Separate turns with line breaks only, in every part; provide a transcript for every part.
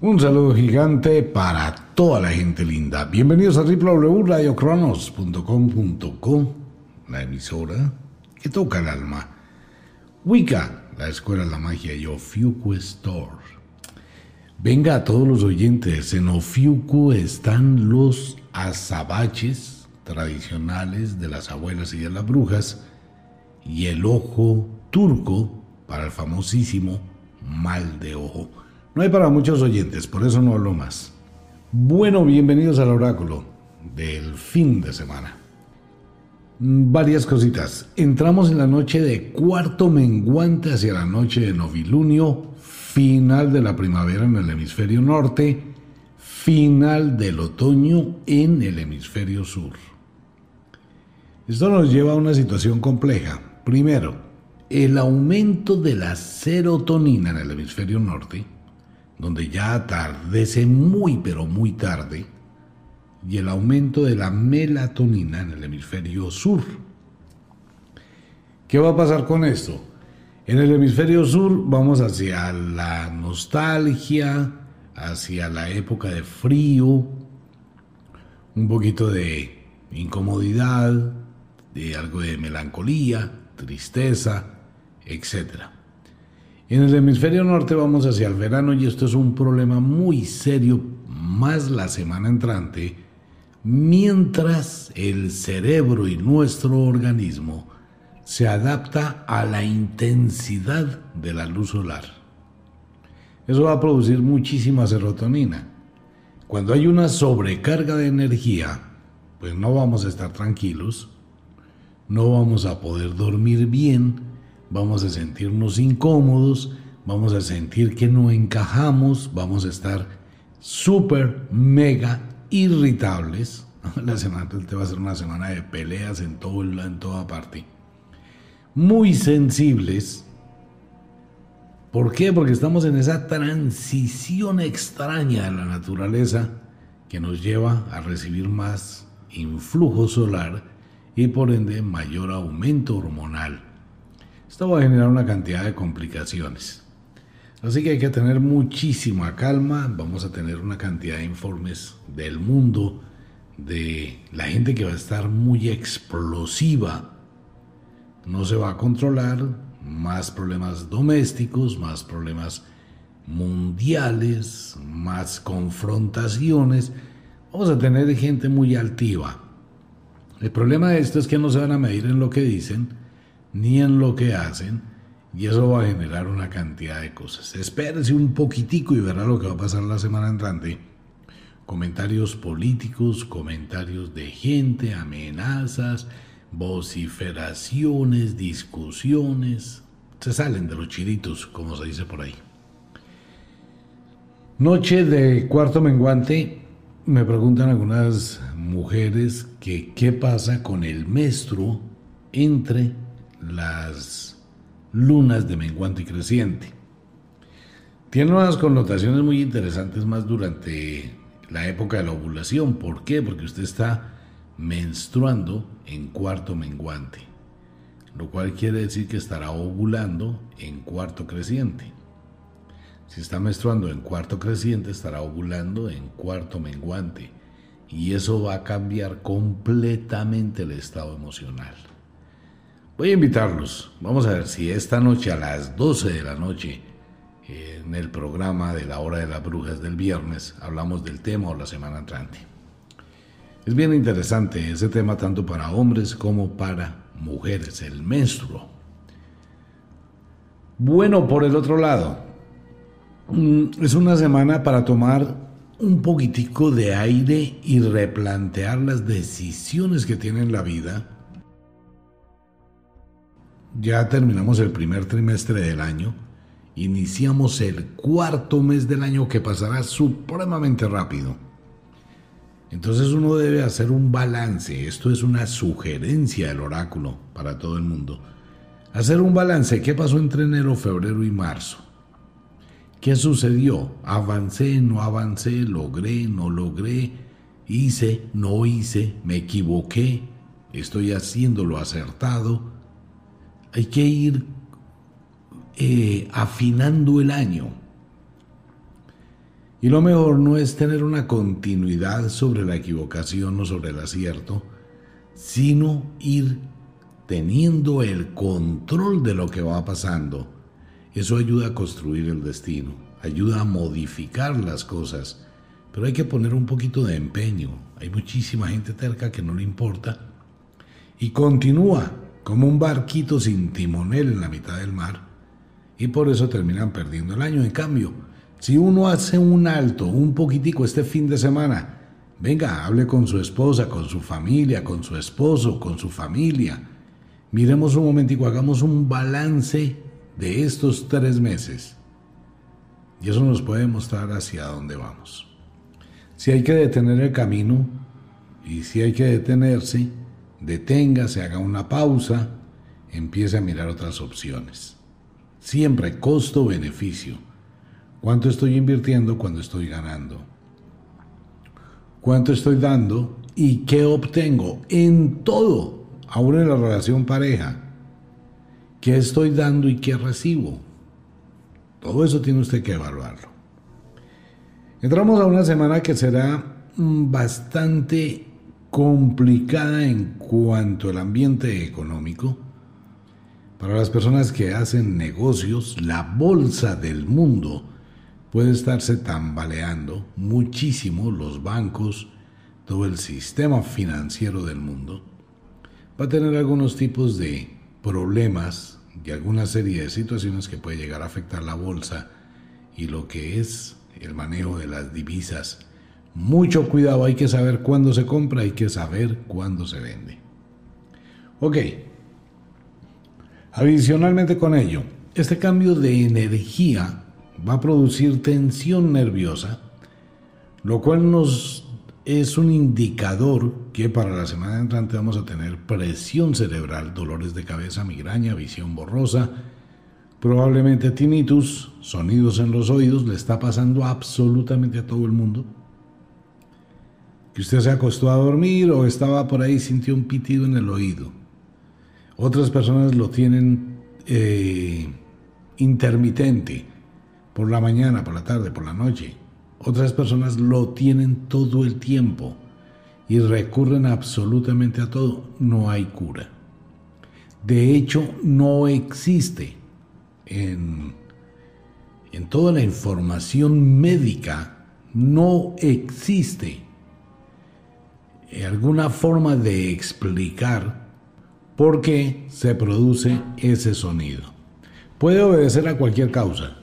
Un saludo gigante para toda la gente linda. Bienvenidos a www.radiocronos.com.co, la emisora que toca el alma. Wicca, la escuela de la magia y Ofiuku Store. Venga a todos los oyentes, en Ofiuku están los azabaches tradicionales de las abuelas y de las brujas y el ojo turco para el famosísimo mal de ojo. No hay para muchos oyentes, por eso no hablo más. Bueno, bienvenidos al oráculo del fin de semana. Varias cositas. Entramos en la noche de cuarto menguante hacia la noche de novilunio, final de la primavera en el hemisferio norte, final del otoño en el hemisferio sur. Esto nos lleva a una situación compleja. Primero, el aumento de la serotonina en el hemisferio norte, donde ya atardece muy pero muy tarde, y el aumento de la melatonina en el hemisferio sur. ¿Qué va a pasar con esto? En el hemisferio sur vamos hacia la nostalgia, hacia la época de frío, un poquito de incomodidad, de algo de melancolía, tristeza, En el hemisferio norte vamos hacia el verano y esto es un problema muy serio, más la semana entrante, mientras el cerebro y nuestro organismo se adapta a la intensidad de la luz solar. Eso va a producir muchísima serotonina. Cuando hay una sobrecarga de energía, pues no vamos a estar tranquilos, no vamos a poder dormir bien, vamos a sentirnos incómodos, vamos a sentir que no encajamos, vamos a estar súper, mega irritables. La semana te va a ser una semana de peleas en, todo, en toda parte. Muy sensibles. ¿Por qué? Porque estamos en esa transición extraña de la naturaleza que nos lleva a recibir más influjo solar y por ende mayor aumento hormonal. Esto va a generar una cantidad de complicaciones. Así que hay que tener muchísima calma. Vamos a tener una cantidad de informes del mundo, de la gente que va a estar muy explosiva. No se va a controlar. Más problemas domésticos, más problemas mundiales, más confrontaciones. Vamos a tener gente muy altiva. El problema de esto es que no se van a medir en lo que dicen ni en lo que hacen y eso va a generar una cantidad de cosas. Espérese un poquitico y verá lo que va a pasar la semana entrante. Comentarios políticos, comentarios de gente, amenazas, vociferaciones, discusiones. Se salen de los chiritos, como se dice por ahí. Noche de cuarto menguante, me preguntan algunas mujeres que qué pasa con el menstruo entre las lunas de menguante y creciente. Tiene unas connotaciones muy interesantes más durante la época de la ovulación. ¿Por qué? Porque usted está menstruando en cuarto menguante, lo cual quiere decir que estará ovulando en cuarto creciente. Si está menstruando en cuarto creciente, estará ovulando en cuarto menguante. Y eso va a cambiar completamente el estado emocional. Voy a invitarlos. Vamos a ver si esta noche a las 12 de la noche, en el programa de la hora de las brujas del viernes, hablamos del tema o la semana entrante. Es bien interesante ese tema tanto para hombres como para mujeres, el menstruo. Bueno, por el otro lado, Mm, es una semana para tomar un poquitico de aire y replantear las decisiones que tiene en la vida. Ya terminamos el primer trimestre del año, iniciamos el cuarto mes del año que pasará supremamente rápido. Entonces uno debe hacer un balance, esto es una sugerencia del oráculo para todo el mundo. Hacer un balance, ¿qué pasó entre enero, febrero y marzo? ¿Qué sucedió? Avancé, no avancé, logré, no logré, hice, no hice, me equivoqué, estoy haciendo lo acertado. Hay que ir eh, afinando el año. Y lo mejor no es tener una continuidad sobre la equivocación o sobre el acierto, sino ir teniendo el control de lo que va pasando. Eso ayuda a construir el destino, ayuda a modificar las cosas, pero hay que poner un poquito de empeño. Hay muchísima gente terca que no le importa y continúa como un barquito sin timonel en la mitad del mar y por eso terminan perdiendo el año. En cambio, si uno hace un alto, un poquitico este fin de semana, venga, hable con su esposa, con su familia, con su esposo, con su familia. Miremos un momentico, hagamos un balance de estos tres meses. Y eso nos puede mostrar hacia dónde vamos. Si hay que detener el camino y si hay que detenerse, deténgase, haga una pausa, empiece a mirar otras opciones. Siempre costo-beneficio. ¿Cuánto estoy invirtiendo cuando estoy ganando? ¿Cuánto estoy dando y qué obtengo en todo, aún en la relación pareja? ¿Qué estoy dando y qué recibo? Todo eso tiene usted que evaluarlo. Entramos a una semana que será mm, bastante complicada en cuanto al ambiente económico. Para las personas que hacen negocios, la bolsa del mundo puede estarse tambaleando muchísimo los bancos, todo el sistema financiero del mundo. Va a tener algunos tipos de problemas y alguna serie de situaciones que puede llegar a afectar la bolsa y lo que es el manejo de las divisas. Mucho cuidado, hay que saber cuándo se compra, hay que saber cuándo se vende. Ok. Adicionalmente con ello, este cambio de energía va a producir tensión nerviosa, lo cual nos es un indicador que para la semana entrante vamos a tener presión cerebral, dolores de cabeza, migraña, visión borrosa, probablemente tinnitus, sonidos en los oídos, le está pasando absolutamente a todo el mundo. Que usted se acostó a dormir o estaba por ahí sintió un pitido en el oído. Otras personas lo tienen eh, intermitente por la mañana, por la tarde, por la noche. Otras personas lo tienen todo el tiempo y recurren absolutamente a todo. No hay cura. De hecho, no existe en, en toda la información médica, no existe alguna forma de explicar por qué se produce ese sonido. Puede obedecer a cualquier causa,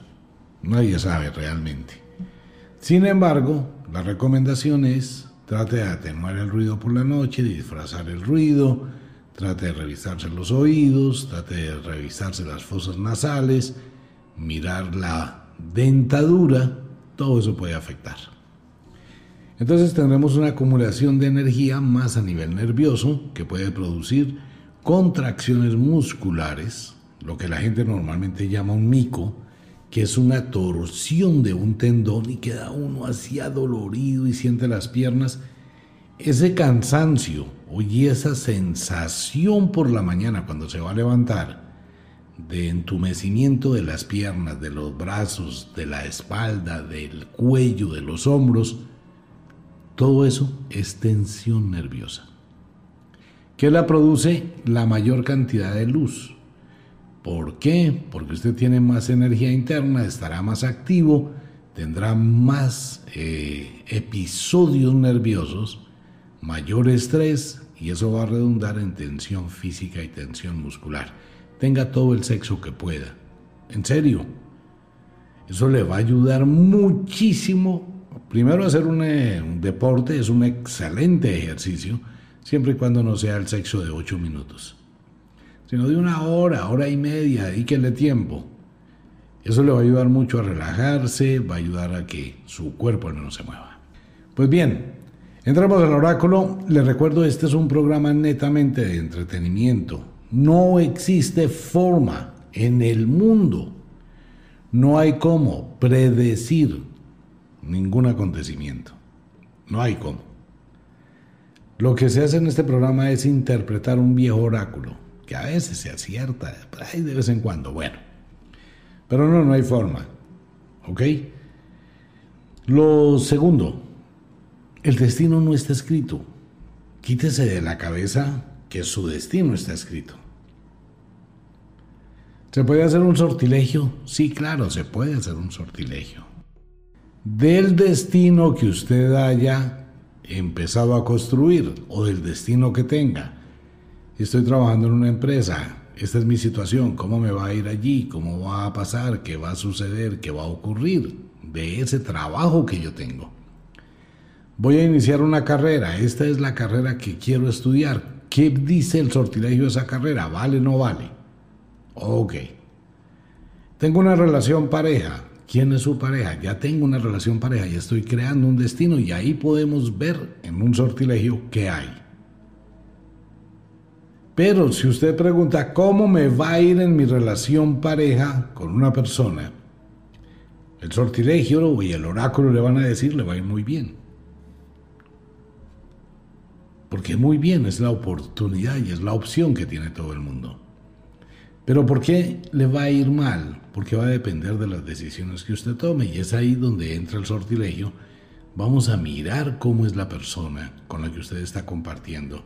Nadie sabe realmente. Sin embargo, la recomendación es trate de atenuar el ruido por la noche, disfrazar el ruido, trate de revisarse los oídos, trate de revisarse las fosas nasales, mirar la dentadura, todo eso puede afectar. Entonces tendremos una acumulación de energía más a nivel nervioso que puede producir contracciones musculares, lo que la gente normalmente llama un mico, que es una torsión de un tendón y queda uno así adolorido y siente las piernas, ese cansancio y esa sensación por la mañana cuando se va a levantar de entumecimiento de las piernas, de los brazos, de la espalda, del cuello, de los hombros, todo eso es tensión nerviosa. ¿Qué la produce? La mayor cantidad de luz. ¿Por qué? Porque usted tiene más energía interna, estará más activo, tendrá más eh, episodios nerviosos, mayor estrés y eso va a redundar en tensión física y tensión muscular. Tenga todo el sexo que pueda. En serio. Eso le va a ayudar muchísimo. Primero hacer un, eh, un deporte es un excelente ejercicio, siempre y cuando no sea el sexo de 8 minutos sino de una hora, hora y media, dedíquenle tiempo. Eso le va a ayudar mucho a relajarse, va a ayudar a que su cuerpo no se mueva. Pues bien, entramos al oráculo. Les recuerdo, este es un programa netamente de entretenimiento. No existe forma en el mundo, no hay cómo predecir ningún acontecimiento. No hay cómo. Lo que se hace en este programa es interpretar un viejo oráculo que a veces se acierta, de vez en cuando, bueno. Pero no, no hay forma. ¿Ok? Lo segundo, el destino no está escrito. Quítese de la cabeza que su destino está escrito. ¿Se puede hacer un sortilegio? Sí, claro, se puede hacer un sortilegio. Del destino que usted haya empezado a construir o del destino que tenga. Estoy trabajando en una empresa, esta es mi situación, cómo me va a ir allí, cómo va a pasar, qué va a suceder, qué va a ocurrir de ese trabajo que yo tengo. Voy a iniciar una carrera, esta es la carrera que quiero estudiar. ¿Qué dice el sortilegio de esa carrera? ¿Vale o no vale? Ok. Tengo una relación pareja. ¿Quién es su pareja? Ya tengo una relación pareja, y estoy creando un destino y ahí podemos ver en un sortilegio qué hay. Pero si usted pregunta cómo me va a ir en mi relación pareja con una persona, el sortilegio y el oráculo le van a decir le va a ir muy bien. Porque muy bien es la oportunidad y es la opción que tiene todo el mundo. Pero ¿por qué le va a ir mal? Porque va a depender de las decisiones que usted tome y es ahí donde entra el sortilegio. Vamos a mirar cómo es la persona con la que usted está compartiendo.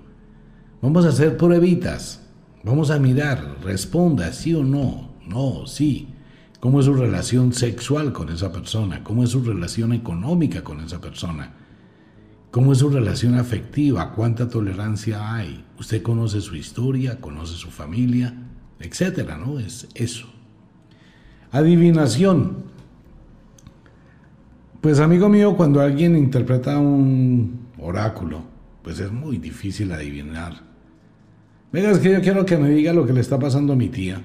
Vamos a hacer pruebitas. Vamos a mirar, responda sí o no, no, sí. ¿Cómo es su relación sexual con esa persona? ¿Cómo es su relación económica con esa persona? ¿Cómo es su relación afectiva? ¿Cuánta tolerancia hay? Usted conoce su historia, conoce su familia, etcétera, ¿no? Es eso. Adivinación. Pues amigo mío, cuando alguien interpreta un oráculo, pues es muy difícil adivinar. Venga, es que yo quiero que me diga lo que le está pasando a mi tía.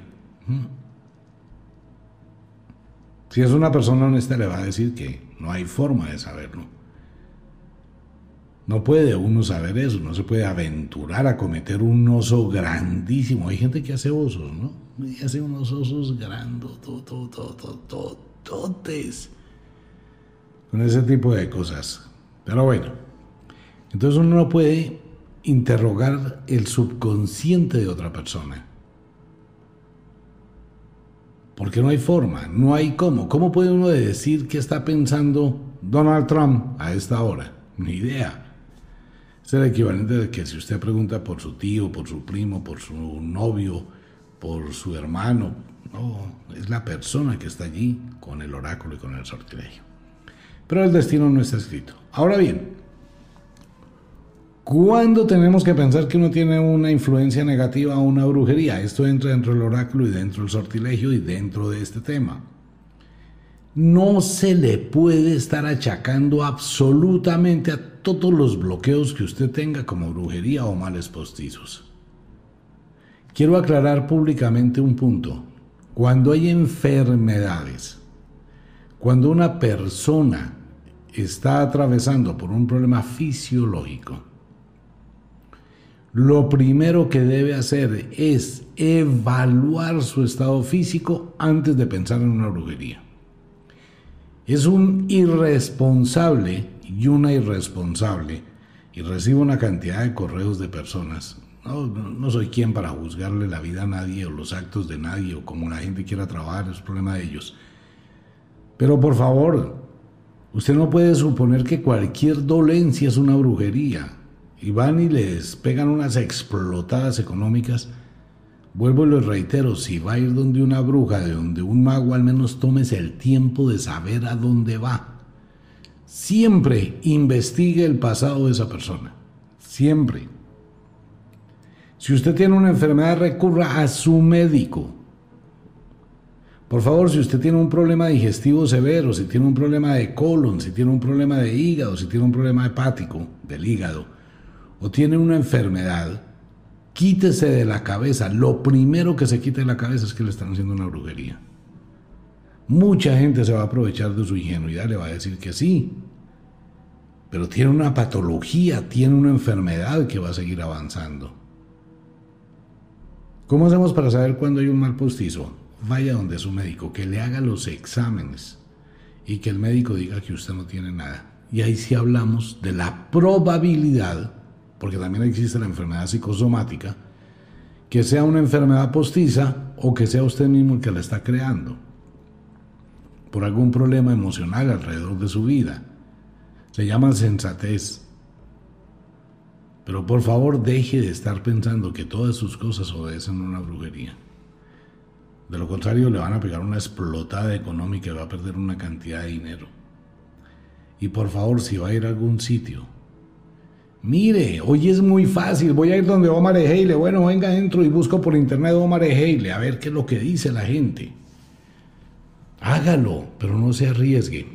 Si es una persona honesta, le va a decir que no hay forma de saberlo. No puede uno saber eso, no se puede aventurar a cometer un oso grandísimo. Hay gente que hace osos, ¿no? Y hace unos osos grandes, con ese tipo de cosas. Pero bueno, entonces uno no puede interrogar el subconsciente de otra persona. Porque no hay forma, no hay cómo. ¿Cómo puede uno decir qué está pensando Donald Trump a esta hora? Ni idea. Es el equivalente de que si usted pregunta por su tío, por su primo, por su novio, por su hermano, no, es la persona que está allí con el oráculo y con el sortilegio. Pero el destino no está escrito. Ahora bien, ¿cuándo tenemos que pensar que uno tiene una influencia negativa o una brujería? Esto entra dentro del oráculo y dentro del sortilegio y dentro de este tema. No se le puede estar achacando absolutamente a todos los bloqueos que usted tenga como brujería o males postizos. Quiero aclarar públicamente un punto. Cuando hay enfermedades, cuando una persona está atravesando por un problema fisiológico, lo primero que debe hacer es evaluar su estado físico antes de pensar en una brujería. Es un irresponsable y una irresponsable y recibo una cantidad de correos de personas. No, soy quien para juzgarle la vida a nadie o los actos de nadie o como la gente quiera trabajar, es problema de ellos. Pero por favor, usted no puede suponer que cualquier dolencia es una brujería y van y les pegan unas explotadas económicas. Vuelvo y lo reitero, si va a ir donde una bruja, de donde un mago, al menos tómese el tiempo de saber a dónde va Siempre investigue el pasado de esa persona. Siempre. Si usted tiene una enfermedad, recurra a su médico. Por favor, si usted tiene un problema digestivo severo, si tiene un problema de colon, si tiene un problema de hígado, si tiene un problema hepático del hígado, o tiene una enfermedad, quítese de la cabeza. Lo primero que se quite de la cabeza es que le están haciendo una brujería. Mucha gente se va a aprovechar de su ingenuidad, le va a decir que sí, pero tiene una patología, tiene una enfermedad que va a seguir avanzando. ¿Cómo hacemos para saber cuándo hay un mal postizo? Vaya donde su médico, que le haga los exámenes y que el médico diga que usted no tiene nada. Y ahí sí hablamos de la probabilidad, porque también existe la enfermedad psicosomática, que sea una enfermedad postiza o que sea usted mismo el que la está creando. por algún problema emocional alrededor de su vida. Se llama sensatez. Pero por favor deje de estar pensando que todas sus cosas obedecen a una brujería. De lo contrario le van a pegar una explotada económica y va a perder una cantidad de dinero. Y por favor, si va a ir a algún sitio, mire, hoy es muy fácil, voy a ir donde Omar Ejeile, bueno, venga adentro y busco por internet Omar Ejeile, a ver qué es lo que dice la gente. Hágalo, pero no se arriesgue.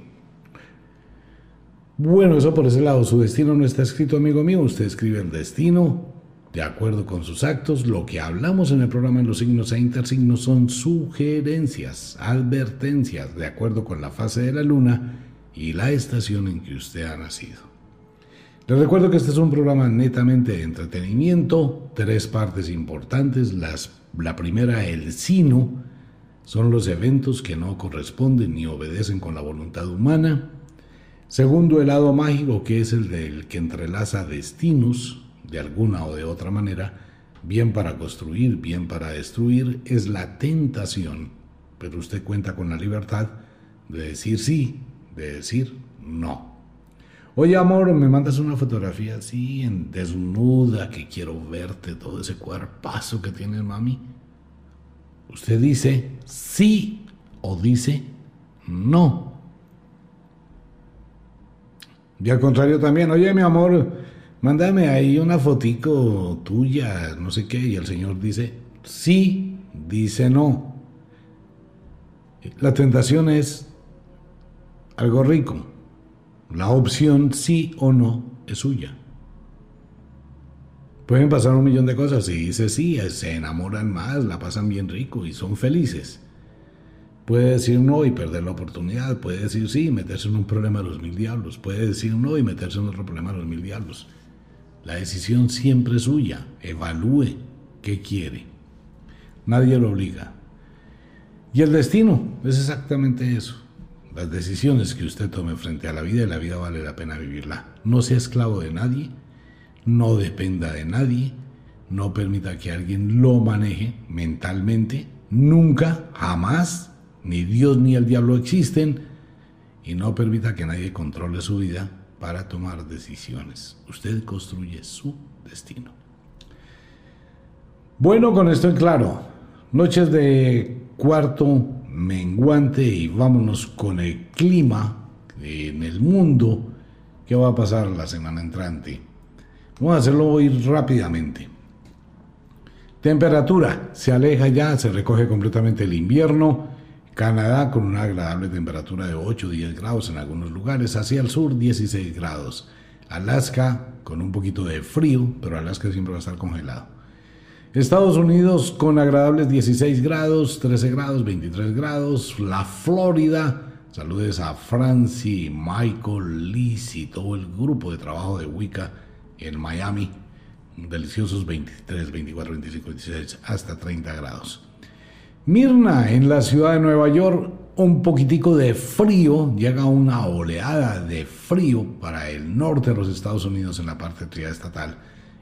Bueno, eso por ese lado, su destino no está escrito, amigo mío, usted escribe el destino de acuerdo con sus actos. Lo que hablamos en el programa en los signos e intersignos son sugerencias, advertencias, de acuerdo con la fase de la luna y la estación en que usted ha nacido. Les recuerdo que este es un programa netamente de entretenimiento, tres partes importantes. Las, la primera, el sino, son los eventos que no corresponden ni obedecen con la voluntad humana. Segundo, el lado mágico, que es el del que entrelaza destinos, de alguna o de otra manera, bien para construir, bien para destruir, es la tentación. Pero usted cuenta con la libertad de decir sí, de decir no. Oye, amor, me mandas una fotografía así, en desnuda, que quiero verte todo ese cuerpazo que tiene mami. Usted dice sí o dice no. Y al contrario también, oye mi amor, mándame ahí una fotico tuya, no sé qué, y el Señor dice sí, dice no. La tentación es algo rico. La opción sí o no es suya. Pueden pasar un millón de cosas. Si dice sí, se enamoran más, la pasan bien rico y son felices. Puede decir no y perder la oportunidad. Puede decir sí y meterse en un problema de los mil diablos. Puede decir no y meterse en otro problema de los mil diablos. La decisión siempre es suya. Evalúe qué quiere. Nadie lo obliga. Y el destino es exactamente eso. Las decisiones que usted tome frente a la vida y la vida vale la pena vivirla. No sea esclavo de nadie no dependa de nadie, no permita que alguien lo maneje mentalmente, nunca, jamás, ni Dios ni el diablo existen, y no permita que nadie controle su vida para tomar decisiones. Usted construye su destino. Bueno, con esto en claro, noches de cuarto menguante y vámonos con el clima en el mundo. ¿Qué va a pasar la semana entrante? Vamos a hacerlo hoy rápidamente. Temperatura, se aleja ya, se recoge completamente el invierno. Canadá con una agradable temperatura de 8 o 10 grados en algunos lugares, hacia el sur 16 grados. Alaska con un poquito de frío, pero Alaska siempre va a estar congelado. Estados Unidos con agradables 16 grados, 13 grados, 23 grados. La Florida, saludes a Francie, Michael, Liz y todo el grupo de trabajo de Wicca en Miami, deliciosos 23, 24, 25, 26, hasta 30 grados. Mirna, en la ciudad de Nueva York, un poquitico de frío, llega una oleada de frío para el norte de los Estados Unidos en la parte estatal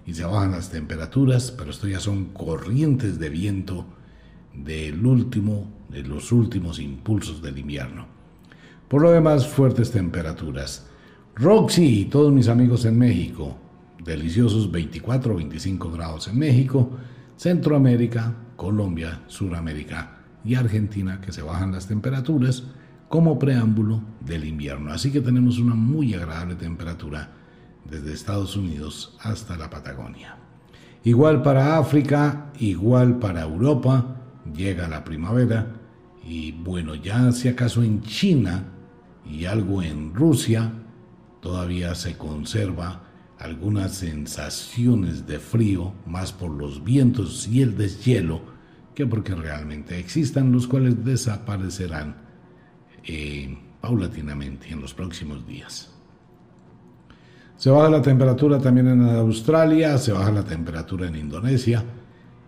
y se bajan las temperaturas, pero esto ya son corrientes de viento del último, de los últimos impulsos del invierno. Por lo demás, fuertes temperaturas. Roxy y todos mis amigos en México, deliciosos 24 o 25 grados en México, Centroamérica, Colombia, Suramérica y Argentina, que se bajan las temperaturas como preámbulo del invierno. Así que tenemos una muy agradable temperatura desde Estados Unidos hasta la Patagonia. Igual para África, igual para Europa, llega la primavera y bueno, ya si acaso en China y algo en Rusia, todavía se conserva algunas sensaciones de frío, más por los vientos y el deshielo, que porque realmente existan, los cuales desaparecerán eh, paulatinamente en los próximos días. Se baja la temperatura también en Australia, se baja la temperatura en Indonesia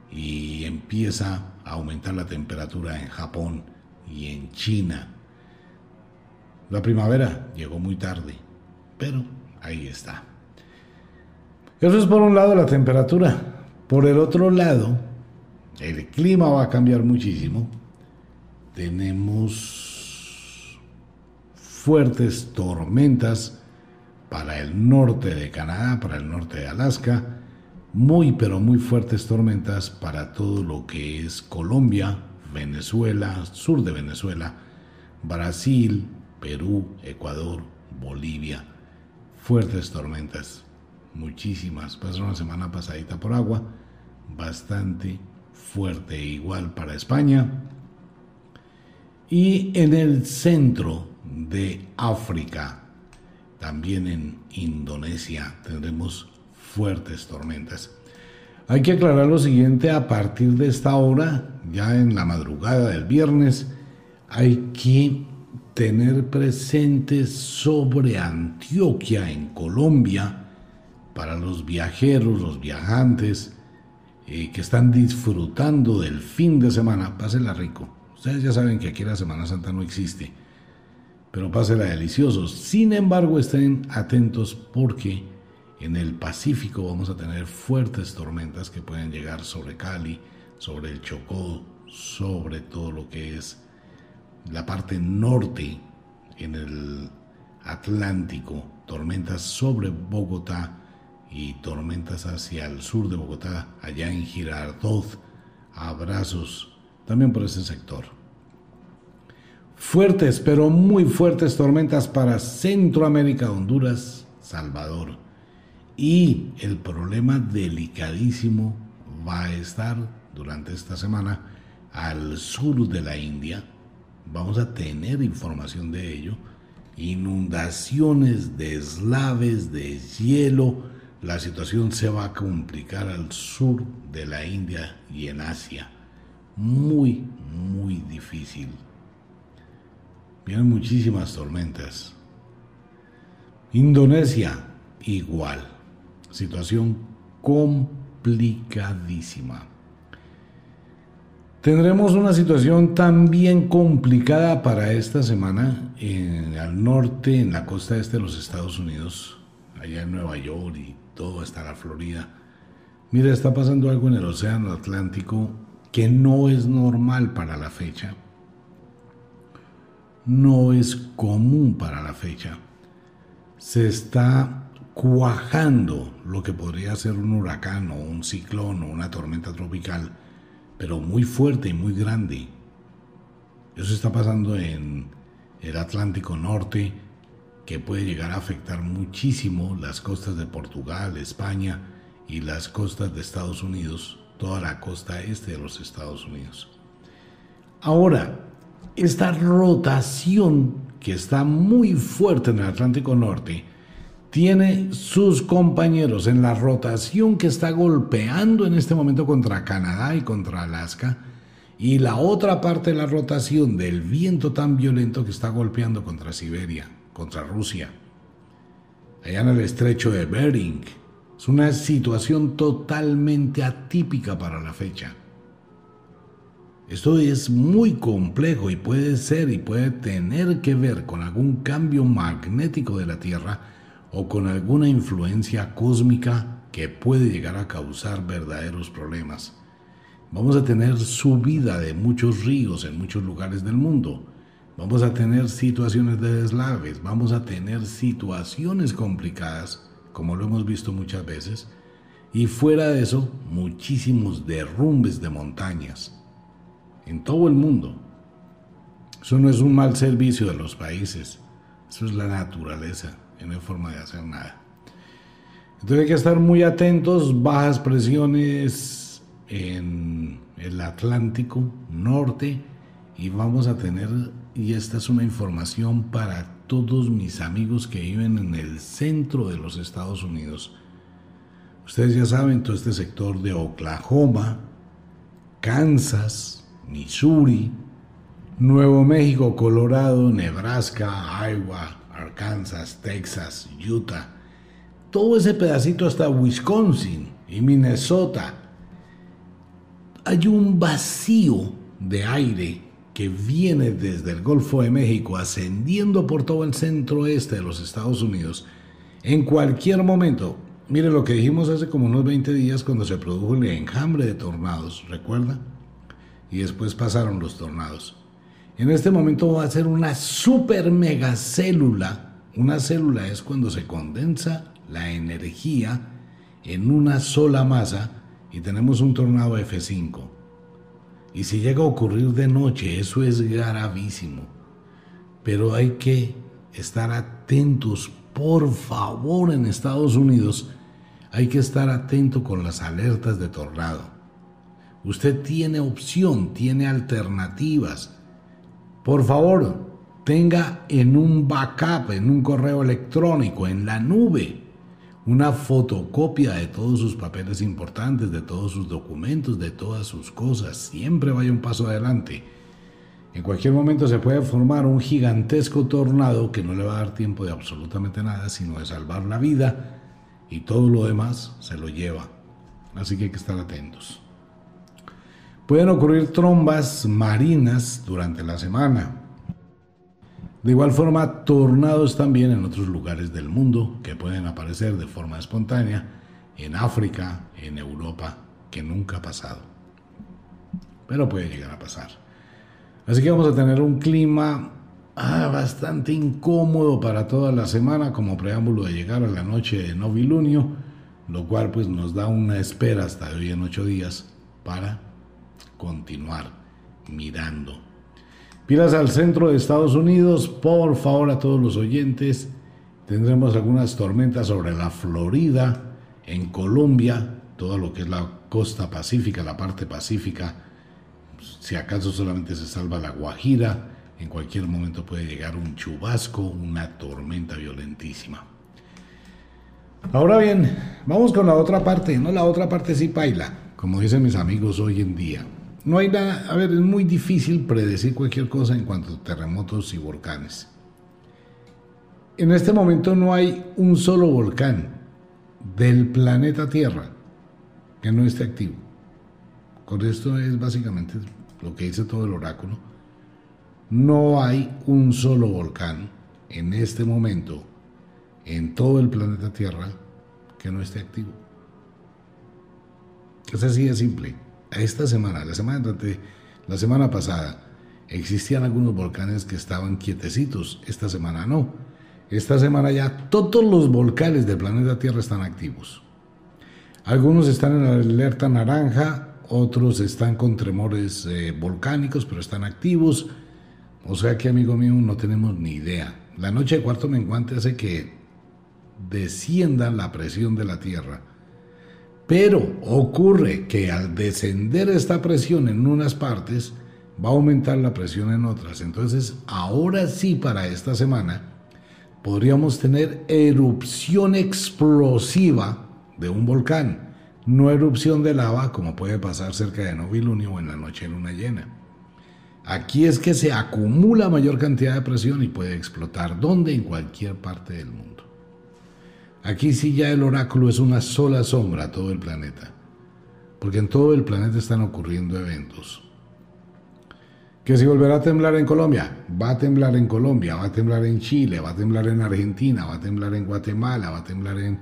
y empieza a aumentar la temperatura en Japón y en China. La primavera llegó muy tarde, pero ahí está. Eso es por un lado la temperatura. Por el otro lado, el clima va a cambiar muchísimo. Tenemos fuertes tormentas para el norte de Canadá, para el norte de Alaska, muy pero muy fuertes tormentas para todo lo que es Colombia, Venezuela, sur de Venezuela, Brasil, Perú, Ecuador, Bolivia. Fuertes tormentas, muchísimas. Pasó una semana pasadita por agua, bastante fuerte, igual para España. Y en el centro de África, también en Indonesia, tendremos fuertes tormentas. Hay que aclarar lo siguiente, a partir de esta hora, ya en la madrugada del viernes, hay que tener presente sobre Antioquia en Colombia para los viajeros, los viajantes eh, que están disfrutando del fin de semana. Pásenla rico. Ustedes ya saben que aquí la Semana Santa no existe, pero pásenla delicioso. Sin embargo, estén atentos porque en el Pacífico vamos a tener fuertes tormentas que pueden llegar sobre Cali, sobre el Chocó, sobre todo lo que es la parte norte en el Atlántico, tormentas sobre Bogotá y tormentas hacia el sur de Bogotá, allá en Girardot, abrazos también por ese sector. Fuertes, pero muy fuertes tormentas para Centroamérica, Honduras, Salvador. Y el problema delicadísimo va a estar durante esta semana al sur de la India. Vamos a tener información de ello. Inundaciones, deslaves, de hielo. La situación se va a complicar al sur de la India y en Asia. Muy, muy difícil. Vienen muchísimas tormentas. Indonesia, igual situación complicadísima. Tendremos una situación también complicada para esta semana en el norte, en la costa este de los Estados Unidos, allá en Nueva York y todo hasta la Florida. Mira, está pasando algo en el Océano Atlántico que no es normal para la fecha. No es común para la fecha. Se está cuajando lo que podría ser un huracán o un ciclón o una tormenta tropical, pero muy fuerte y muy grande. Eso está pasando en el Atlántico Norte, que puede llegar a afectar muchísimo las costas de Portugal, España y las costas de Estados Unidos, toda la costa este de los Estados Unidos. Ahora, esta rotación que está muy fuerte en el Atlántico Norte, tiene sus compañeros en la rotación que está golpeando en este momento contra Canadá y contra Alaska, y la otra parte de la rotación del viento tan violento que está golpeando contra Siberia, contra Rusia, allá en el estrecho de Bering. Es una situación totalmente atípica para la fecha. Esto es muy complejo y puede ser y puede tener que ver con algún cambio magnético de la Tierra o con alguna influencia cósmica que puede llegar a causar verdaderos problemas. Vamos a tener subida de muchos ríos en muchos lugares del mundo. Vamos a tener situaciones de deslaves, vamos a tener situaciones complicadas, como lo hemos visto muchas veces, y fuera de eso, muchísimos derrumbes de montañas en todo el mundo. Eso no es un mal servicio de los países, eso es la naturaleza no hay forma de hacer nada. Entonces hay que estar muy atentos, bajas presiones en el Atlántico Norte y vamos a tener, y esta es una información para todos mis amigos que viven en el centro de los Estados Unidos. Ustedes ya saben, todo este sector de Oklahoma, Kansas, Missouri, Nuevo México, Colorado, Nebraska, Iowa, Arkansas, Texas, Utah, todo ese pedacito hasta Wisconsin y Minnesota. Hay un vacío de aire que viene desde el Golfo de México ascendiendo por todo el centro este de los Estados Unidos. En cualquier momento, mire lo que dijimos hace como unos 20 días cuando se produjo el enjambre de tornados, ¿recuerda? Y después pasaron los tornados. En este momento va a ser una super mega célula. Una célula es cuando se condensa la energía en una sola masa y tenemos un tornado F5. Y si llega a ocurrir de noche, eso es gravísimo. Pero hay que estar atentos, por favor, en Estados Unidos, hay que estar atento con las alertas de tornado. Usted tiene opción, tiene alternativas. Por favor, tenga en un backup, en un correo electrónico, en la nube, una fotocopia de todos sus papeles importantes, de todos sus documentos, de todas sus cosas. Siempre vaya un paso adelante. En cualquier momento se puede formar un gigantesco tornado que no le va a dar tiempo de absolutamente nada, sino de salvar la vida y todo lo demás se lo lleva. Así que hay que estar atentos. Pueden ocurrir trombas marinas durante la semana. De igual forma, tornados también en otros lugares del mundo que pueden aparecer de forma espontánea, en África, en Europa, que nunca ha pasado. Pero puede llegar a pasar. Así que vamos a tener un clima ah, bastante incómodo para toda la semana como preámbulo de llegar a la noche de novilunio, lo cual pues nos da una espera hasta hoy en ocho días para continuar mirando Pilas al centro de Estados Unidos, por favor a todos los oyentes. Tendremos algunas tormentas sobre la Florida, en Colombia, todo lo que es la costa pacífica, la parte pacífica. Si acaso solamente se salva la Guajira, en cualquier momento puede llegar un chubasco, una tormenta violentísima. Ahora bien, vamos con la otra parte, no la otra parte sí paila, como dicen mis amigos hoy en día. No hay nada, a ver, es muy difícil predecir cualquier cosa en cuanto a terremotos y volcanes. En este momento no hay un solo volcán del planeta Tierra que no esté activo. Con esto es básicamente lo que dice todo el oráculo. No hay un solo volcán en este momento en todo el planeta Tierra que no esté activo. Es así de simple esta semana, la semana, la semana pasada, existían algunos volcanes que estaban quietecitos, esta semana no. Esta semana ya todos los volcanes del planeta Tierra están activos. Algunos están en alerta naranja, otros están con tremores eh, volcánicos, pero están activos. O sea que, amigo mío, no tenemos ni idea. La noche de cuarto menguante hace que descienda la presión de la Tierra pero ocurre que al descender esta presión en unas partes, va a aumentar la presión en otras. Entonces, ahora sí, para esta semana, podríamos tener erupción explosiva de un volcán, no erupción de lava como puede pasar cerca de novilunio o en la noche de luna llena. Aquí es que se acumula mayor cantidad de presión y puede explotar donde en cualquier parte del mundo. Aquí sí ya el oráculo es una sola sombra a todo el planeta, porque en todo el planeta están ocurriendo eventos. Que si volverá a temblar en Colombia, va a temblar en Colombia, va a temblar en Chile, va a temblar en Argentina, va a temblar en Guatemala, va a temblar en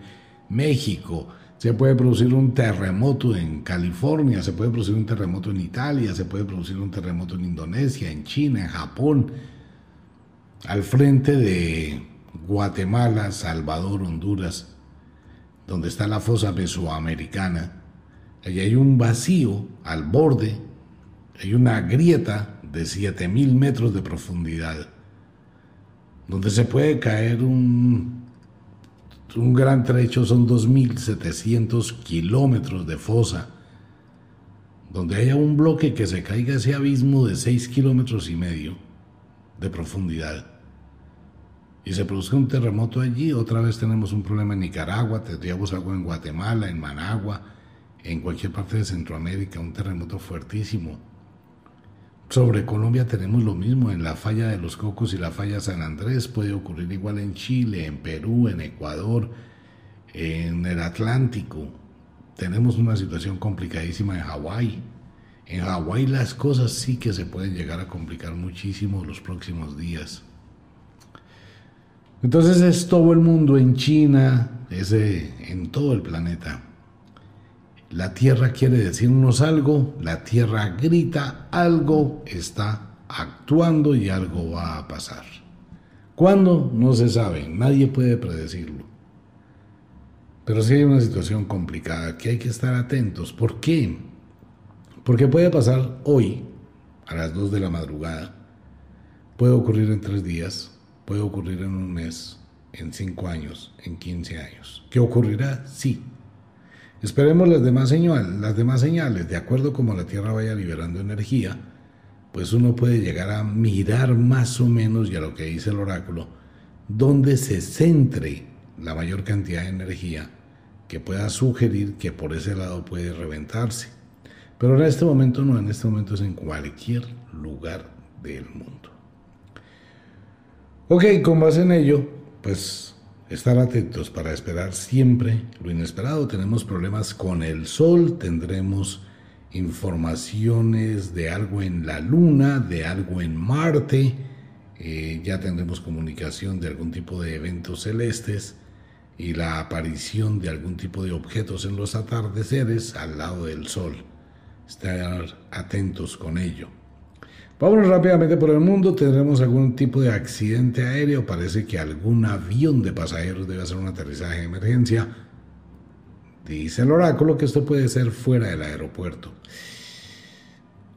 México, se puede producir un terremoto en California, se puede producir un terremoto en Italia, se puede producir un terremoto en Indonesia, en China, en Japón, al frente de Guatemala, Salvador, Honduras, donde está la fosa mesoamericana, allí hay un vacío al borde, hay una grieta de 7000 metros de profundidad, donde se puede caer un, un gran trecho, son 2700 kilómetros de fosa, donde haya un bloque que se caiga ese abismo de 6 kilómetros y medio de profundidad y se produzca un terremoto allí, otra vez tenemos un problema en Nicaragua, tendríamos algo en Guatemala, en Managua, en cualquier parte de Centroamérica, un terremoto fuertísimo. Sobre Colombia tenemos lo mismo, en la falla de los Cocos y la falla San Andrés puede ocurrir igual en Chile, en Perú, en Ecuador, en el Atlántico. Tenemos una situación complicadísima en Hawái. En Hawái las cosas sí que se pueden llegar a complicar muchísimo los próximos días. Entonces es todo el mundo en China, es en todo el planeta. La Tierra quiere decirnos algo, la Tierra grita, algo está actuando y algo va a pasar. ¿Cuándo? No se sabe, nadie puede predecirlo. Pero sí hay una situación complicada que hay que estar atentos. ¿Por qué? Porque puede pasar hoy, a las 2 de la madrugada, puede ocurrir en tres días, puede ocurrir en un mes, en cinco años, en 15 años. ¿Qué ocurrirá? Sí. Esperemos las demás, señales, las demás señales, de acuerdo como la Tierra vaya liberando energía, pues uno puede llegar a mirar más o menos, ya lo que dice el oráculo, donde se centre la mayor cantidad de energía que pueda sugerir que por ese lado puede reventarse. Pero en este momento no, en este momento es en cualquier lugar del mundo. Ok, con base en ello, pues estar atentos para esperar siempre lo inesperado. Tenemos problemas con el Sol, tendremos informaciones de algo en la Luna, de algo en Marte, eh, ya tendremos comunicación de algún tipo de eventos celestes y la aparición de algún tipo de objetos en los atardeceres al lado del Sol. Estar atentos con ello. Vámonos rápidamente por el mundo. Tendremos algún tipo de accidente aéreo. Parece que algún avión de pasajeros debe hacer un aterrizaje de emergencia. Dice el oráculo que esto puede ser fuera del aeropuerto.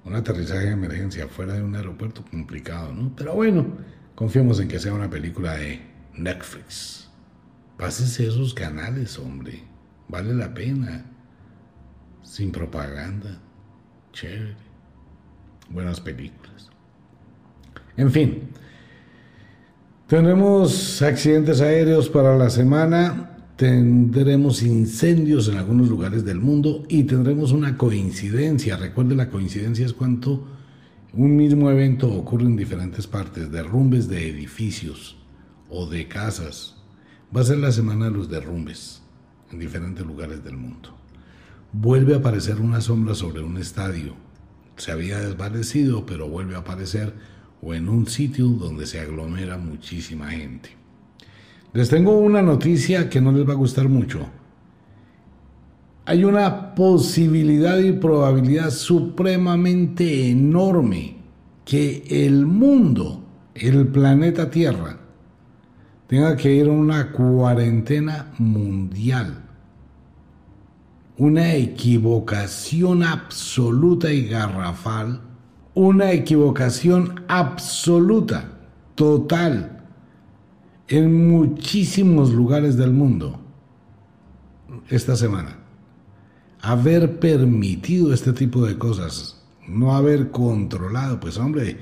Un aterrizaje de emergencia fuera de un aeropuerto complicado, ¿no? Pero bueno, confiemos en que sea una película de Netflix. Pásese esos canales, hombre. Vale la pena. Sin propaganda. Chévere buenas películas. En fin, tendremos accidentes aéreos para la semana, tendremos incendios en algunos lugares del mundo y tendremos una coincidencia. Recuerde, la coincidencia es cuando un mismo evento ocurre en diferentes partes, derrumbes de edificios o de casas. Va a ser la semana de los derrumbes en diferentes lugares del mundo. Vuelve a aparecer una sombra sobre un estadio se había desvanecido, pero vuelve a aparecer o en un sitio donde se aglomera muchísima gente. Les tengo una noticia que no les va a gustar mucho. Hay una posibilidad y probabilidad supremamente enorme que el mundo, el planeta Tierra, tenga que ir a una cuarentena mundial una equivocación absoluta y garrafal, una equivocación absoluta, total, en muchísimos lugares del mundo esta semana. Haber permitido este tipo de cosas, no haber controlado, pues hombre,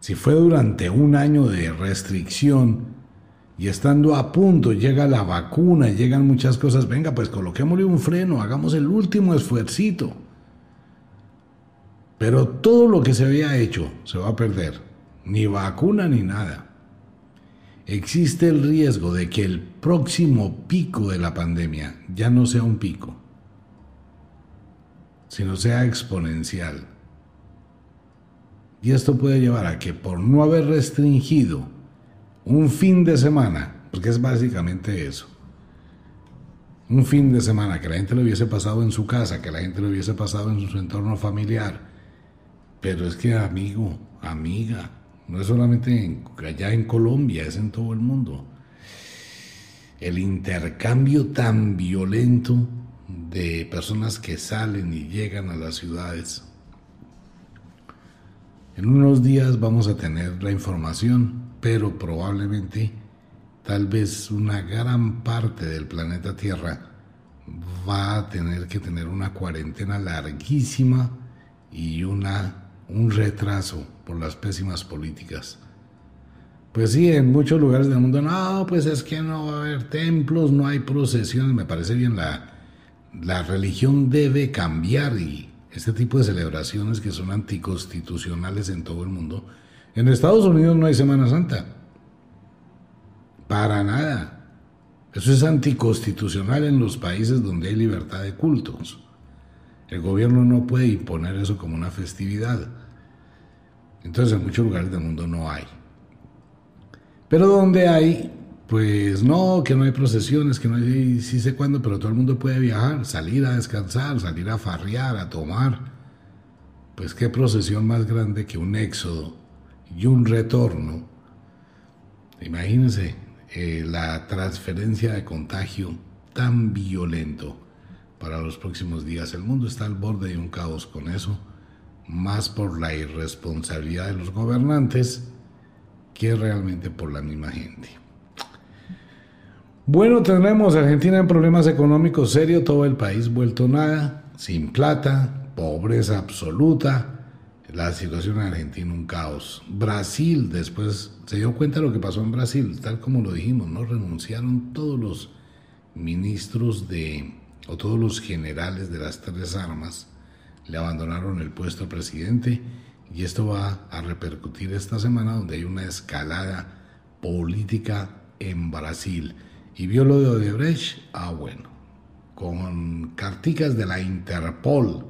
si fue durante un año de restricción, y estando a punto llega la vacuna, llegan muchas cosas, venga, pues coloquémosle un freno, hagamos el último esfuercito. Pero todo lo que se había hecho se va a perder, ni vacuna ni nada. Existe el riesgo de que el próximo pico de la pandemia ya no sea un pico, sino sea exponencial. Y esto puede llevar a que por no haber restringido un fin de semana, porque es básicamente eso. Un fin de semana que la gente lo hubiese pasado en su casa, que la gente lo hubiese pasado en su entorno familiar. Pero es que amigo, amiga, no es solamente allá en Colombia, es en todo el mundo. El intercambio tan violento de personas que salen y llegan a las ciudades. En unos días vamos a tener la información pero probablemente tal vez una gran parte del planeta Tierra va a tener que tener una cuarentena larguísima y una, un retraso por las pésimas políticas. Pues sí, en muchos lugares del mundo, no, pues es que no va a haber templos, no hay procesiones, me parece bien, la, la religión debe cambiar y este tipo de celebraciones que son anticonstitucionales en todo el mundo, en Estados Unidos no hay Semana Santa. Para nada. Eso es anticonstitucional en los países donde hay libertad de cultos. El gobierno no puede imponer eso como una festividad. Entonces en muchos lugares del mundo no hay. Pero donde hay, pues no, que no hay procesiones, que no hay, sí sé cuándo, pero todo el mundo puede viajar, salir a descansar, salir a farrear, a tomar. Pues qué procesión más grande que un éxodo y un retorno. Imagínense eh, la transferencia de contagio tan violento para los próximos días. El mundo está al borde de un caos con eso, más por la irresponsabilidad de los gobernantes que realmente por la misma gente. Bueno, tenemos Argentina en problemas económicos serios, todo el país vuelto nada, sin plata, pobreza absoluta. La situación en Argentina un caos. Brasil, después se dio cuenta de lo que pasó en Brasil, tal como lo dijimos, ¿no? Renunciaron todos los ministros de, o todos los generales de las tres armas, le abandonaron el puesto al presidente y esto va a repercutir esta semana donde hay una escalada política en Brasil. Y vio lo de Odebrecht, ah bueno, con carticas de la Interpol.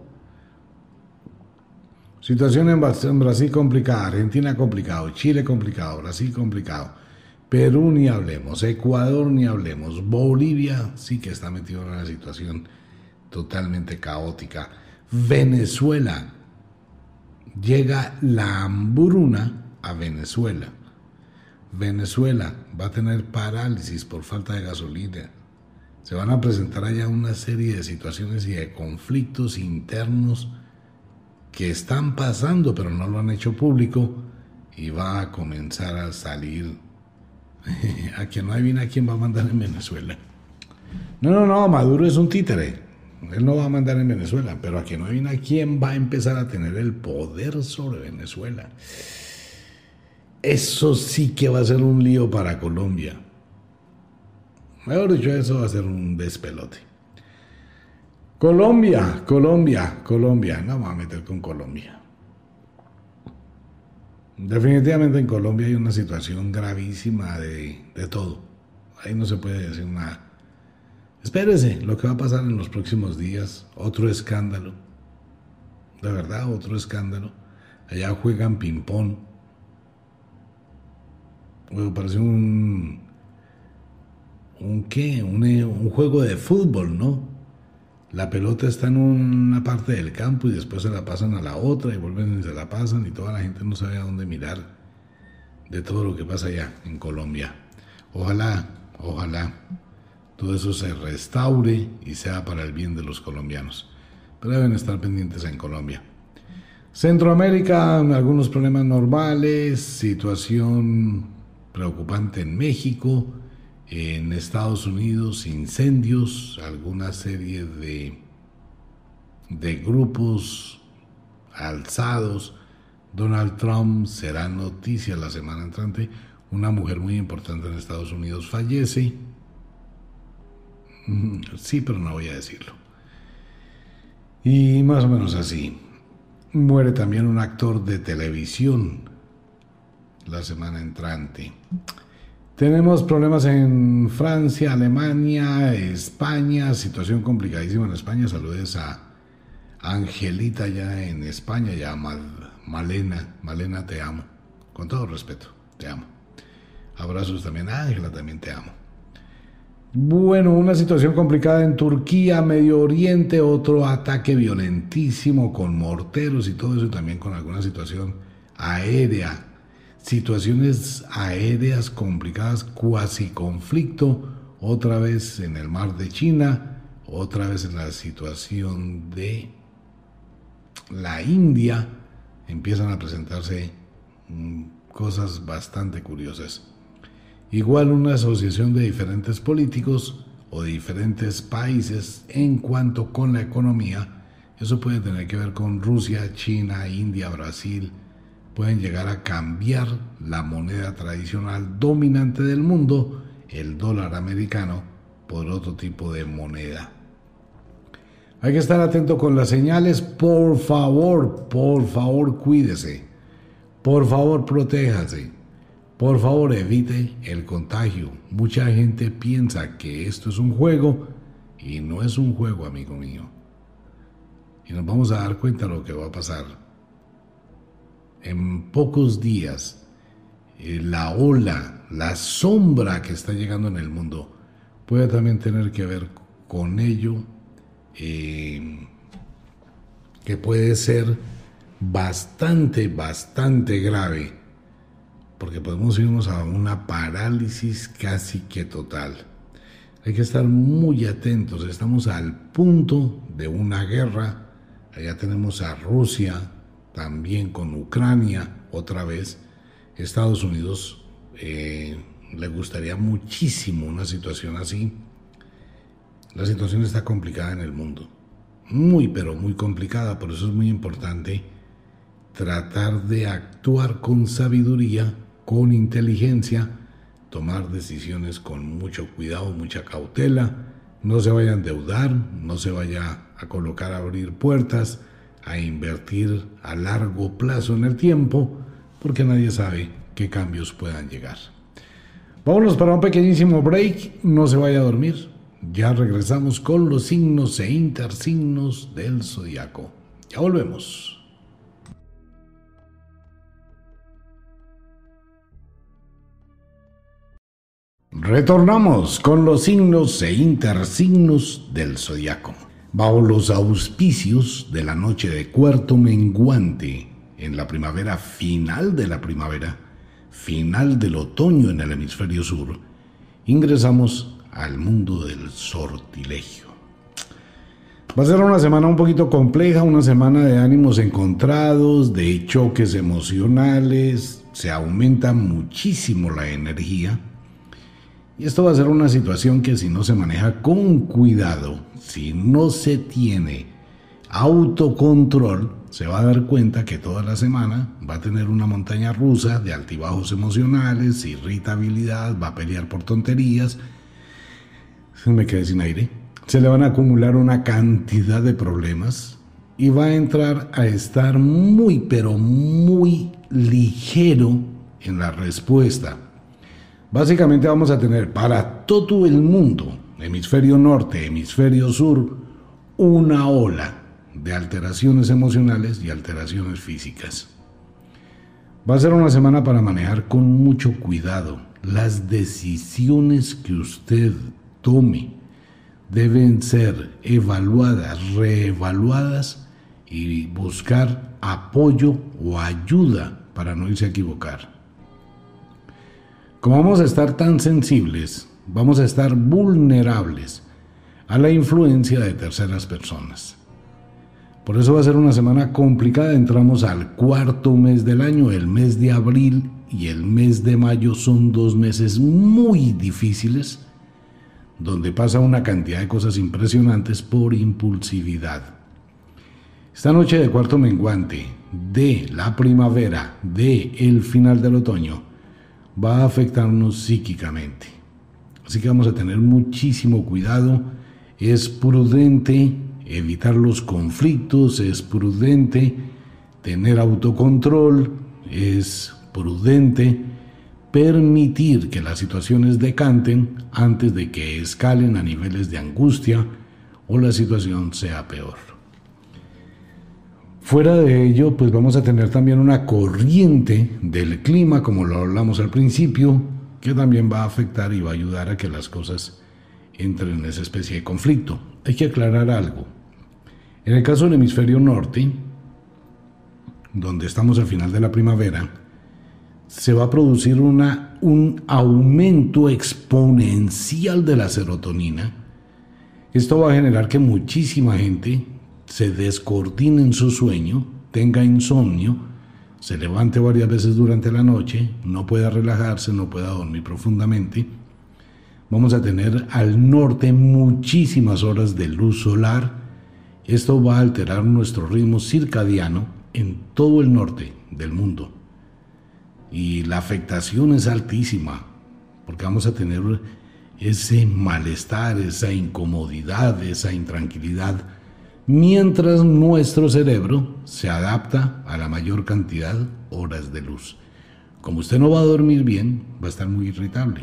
Situación en Brasil complicada, Argentina complicado, Chile complicado, Brasil complicado, Perú ni hablemos, Ecuador ni hablemos, Bolivia sí que está metido en una situación totalmente caótica, Venezuela llega la hambruna a Venezuela. Venezuela va a tener parálisis por falta de gasolina. Se van a presentar allá una serie de situaciones y de conflictos internos que están pasando, pero no lo han hecho público y va a comenzar a salir. a quien no adivina quién va a mandar en Venezuela. No, no, no, Maduro es un títere. Él no va a mandar en Venezuela, pero a quien no adivina quién va a empezar a tener el poder sobre Venezuela. Eso sí que va a ser un lío para Colombia. Mejor dicho, eso va a ser un despelote. Colombia, Colombia, Colombia. No vamos a meter con Colombia. Definitivamente en Colombia hay una situación gravísima de, de todo. Ahí no se puede decir nada. Espérese lo que va a pasar en los próximos días. Otro escándalo. De verdad, otro escándalo. Allá juegan ping-pong. Bueno, parece un. ¿Un qué? Un, un, juego de fútbol, ¿no? La pelota está en una parte del campo y después se la pasan a la otra y vuelven y se la pasan y toda la gente no sabe a dónde mirar de todo lo que pasa allá en Colombia. Ojalá, ojalá todo eso se restaure y sea para el bien de los colombianos. Pero deben estar pendientes en Colombia. Centroamérica, algunos problemas normales, situación preocupante en México, en Estados Unidos, incendios, alguna serie de, de grupos alzados. Donald Trump será noticia la semana entrante. Una mujer muy importante en Estados Unidos fallece. Sí, pero no voy a decirlo. Y más o menos así. Muere también un actor de televisión la semana entrante. Tenemos problemas en Francia, Alemania, España, situación complicadísima en España. Saludes a Angelita ya en España, ya Malena. Malena, te amo. Con todo respeto, te amo. Abrazos también. Ángela, también te amo. Bueno, una situación complicada en Turquía, Medio Oriente, otro ataque violentísimo con morteros y todo eso, también con alguna situación aérea, situaciones aéreas complicadas, cuasi conflicto, otra vez en el mar de China, otra vez en la situación de la India, empiezan a presentarse mm, cosas bastante curiosas. Igual una asociación de diferentes políticos o de diferentes países en cuanto con la economía, eso puede tener que ver con Rusia, China, India, Brasil, pueden llegar a cambiar la moneda tradicional dominante del mundo, el dólar americano, por otro tipo de moneda. Hay que estar atento con las señales, por favor, por favor cuídese, por favor protéjase. Por favor, evite el contagio. Mucha gente piensa que esto es un juego y no es un juego, amigo mío. Y nos vamos a dar cuenta de lo que va a pasar. En pocos días, eh, la ola, la sombra que está llegando en el mundo, puede también tener que ver con ello, eh, que puede ser bastante, bastante grave porque podemos irnos a una parálisis casi que total. Hay que estar muy atentos, estamos al punto de una guerra, allá tenemos a Rusia, también con Ucrania otra vez, Estados Unidos eh, le gustaría muchísimo una situación así. La situación está complicada en el mundo, muy pero muy complicada, por eso es muy importante tratar de actuar con sabiduría, con inteligencia, tomar decisiones con mucho cuidado, mucha cautela, no se vaya a endeudar, no se vaya a colocar a abrir puertas, a invertir a largo plazo en el tiempo, porque nadie sabe qué cambios puedan llegar. Vámonos para un pequeñísimo break, no se vaya a dormir. Ya regresamos con los signos e intersignos del zodiaco. Ya volvemos. Retornamos con los signos e intersignos del zodiaco. Bajo los auspicios de la noche de cuarto menguante en la primavera, final de la primavera, final del otoño en el hemisferio sur, ingresamos al mundo del sortilegio. Va a ser una semana un poquito compleja, una semana de ánimos encontrados, de choques emocionales, se aumenta muchísimo la energía y esto va a ser una situación que si no se maneja con cuidado, si no se tiene autocontrol, se va a dar cuenta que toda la semana va a tener una montaña rusa de altibajos emocionales, irritabilidad, va a pelear por tonterías. Se me quedé sin aire. Se le van a acumular una cantidad de problemas y va a entrar a estar muy, pero muy ligero en la respuesta Básicamente vamos a tener para todo el mundo, hemisferio norte, hemisferio sur, una ola de alteraciones emocionales y alteraciones físicas. Va a ser una semana para manejar con mucho cuidado. Las decisiones que usted tome deben ser evaluadas, reevaluadas y buscar apoyo o ayuda para no irse a equivocar. Como vamos a estar tan sensibles, vamos a estar vulnerables a la influencia de terceras personas. Por eso va a ser una semana complicada. Entramos al cuarto mes del año, el mes de abril y el mes de mayo son dos meses muy difíciles, donde pasa una cantidad de cosas impresionantes por impulsividad. Esta noche de cuarto menguante, de la primavera, de el final del otoño, va a afectarnos psíquicamente. Así que vamos a tener muchísimo cuidado. Es prudente evitar los conflictos, es prudente tener autocontrol, es prudente permitir que las situaciones decanten antes de que escalen a niveles de angustia o la situación sea peor. Fuera de ello, pues vamos a tener también una corriente del clima, como lo hablamos al principio, que también va a afectar y va a ayudar a que las cosas entren en esa especie de conflicto. Hay que aclarar algo. En el caso del hemisferio norte, donde estamos al final de la primavera, se va a producir una, un aumento exponencial de la serotonina. Esto va a generar que muchísima gente se descoordine en su sueño, tenga insomnio, se levante varias veces durante la noche, no pueda relajarse, no pueda dormir profundamente. Vamos a tener al norte muchísimas horas de luz solar. Esto va a alterar nuestro ritmo circadiano en todo el norte del mundo. Y la afectación es altísima, porque vamos a tener ese malestar, esa incomodidad, esa intranquilidad mientras nuestro cerebro se adapta a la mayor cantidad horas de luz. Como usted no va a dormir bien, va a estar muy irritable.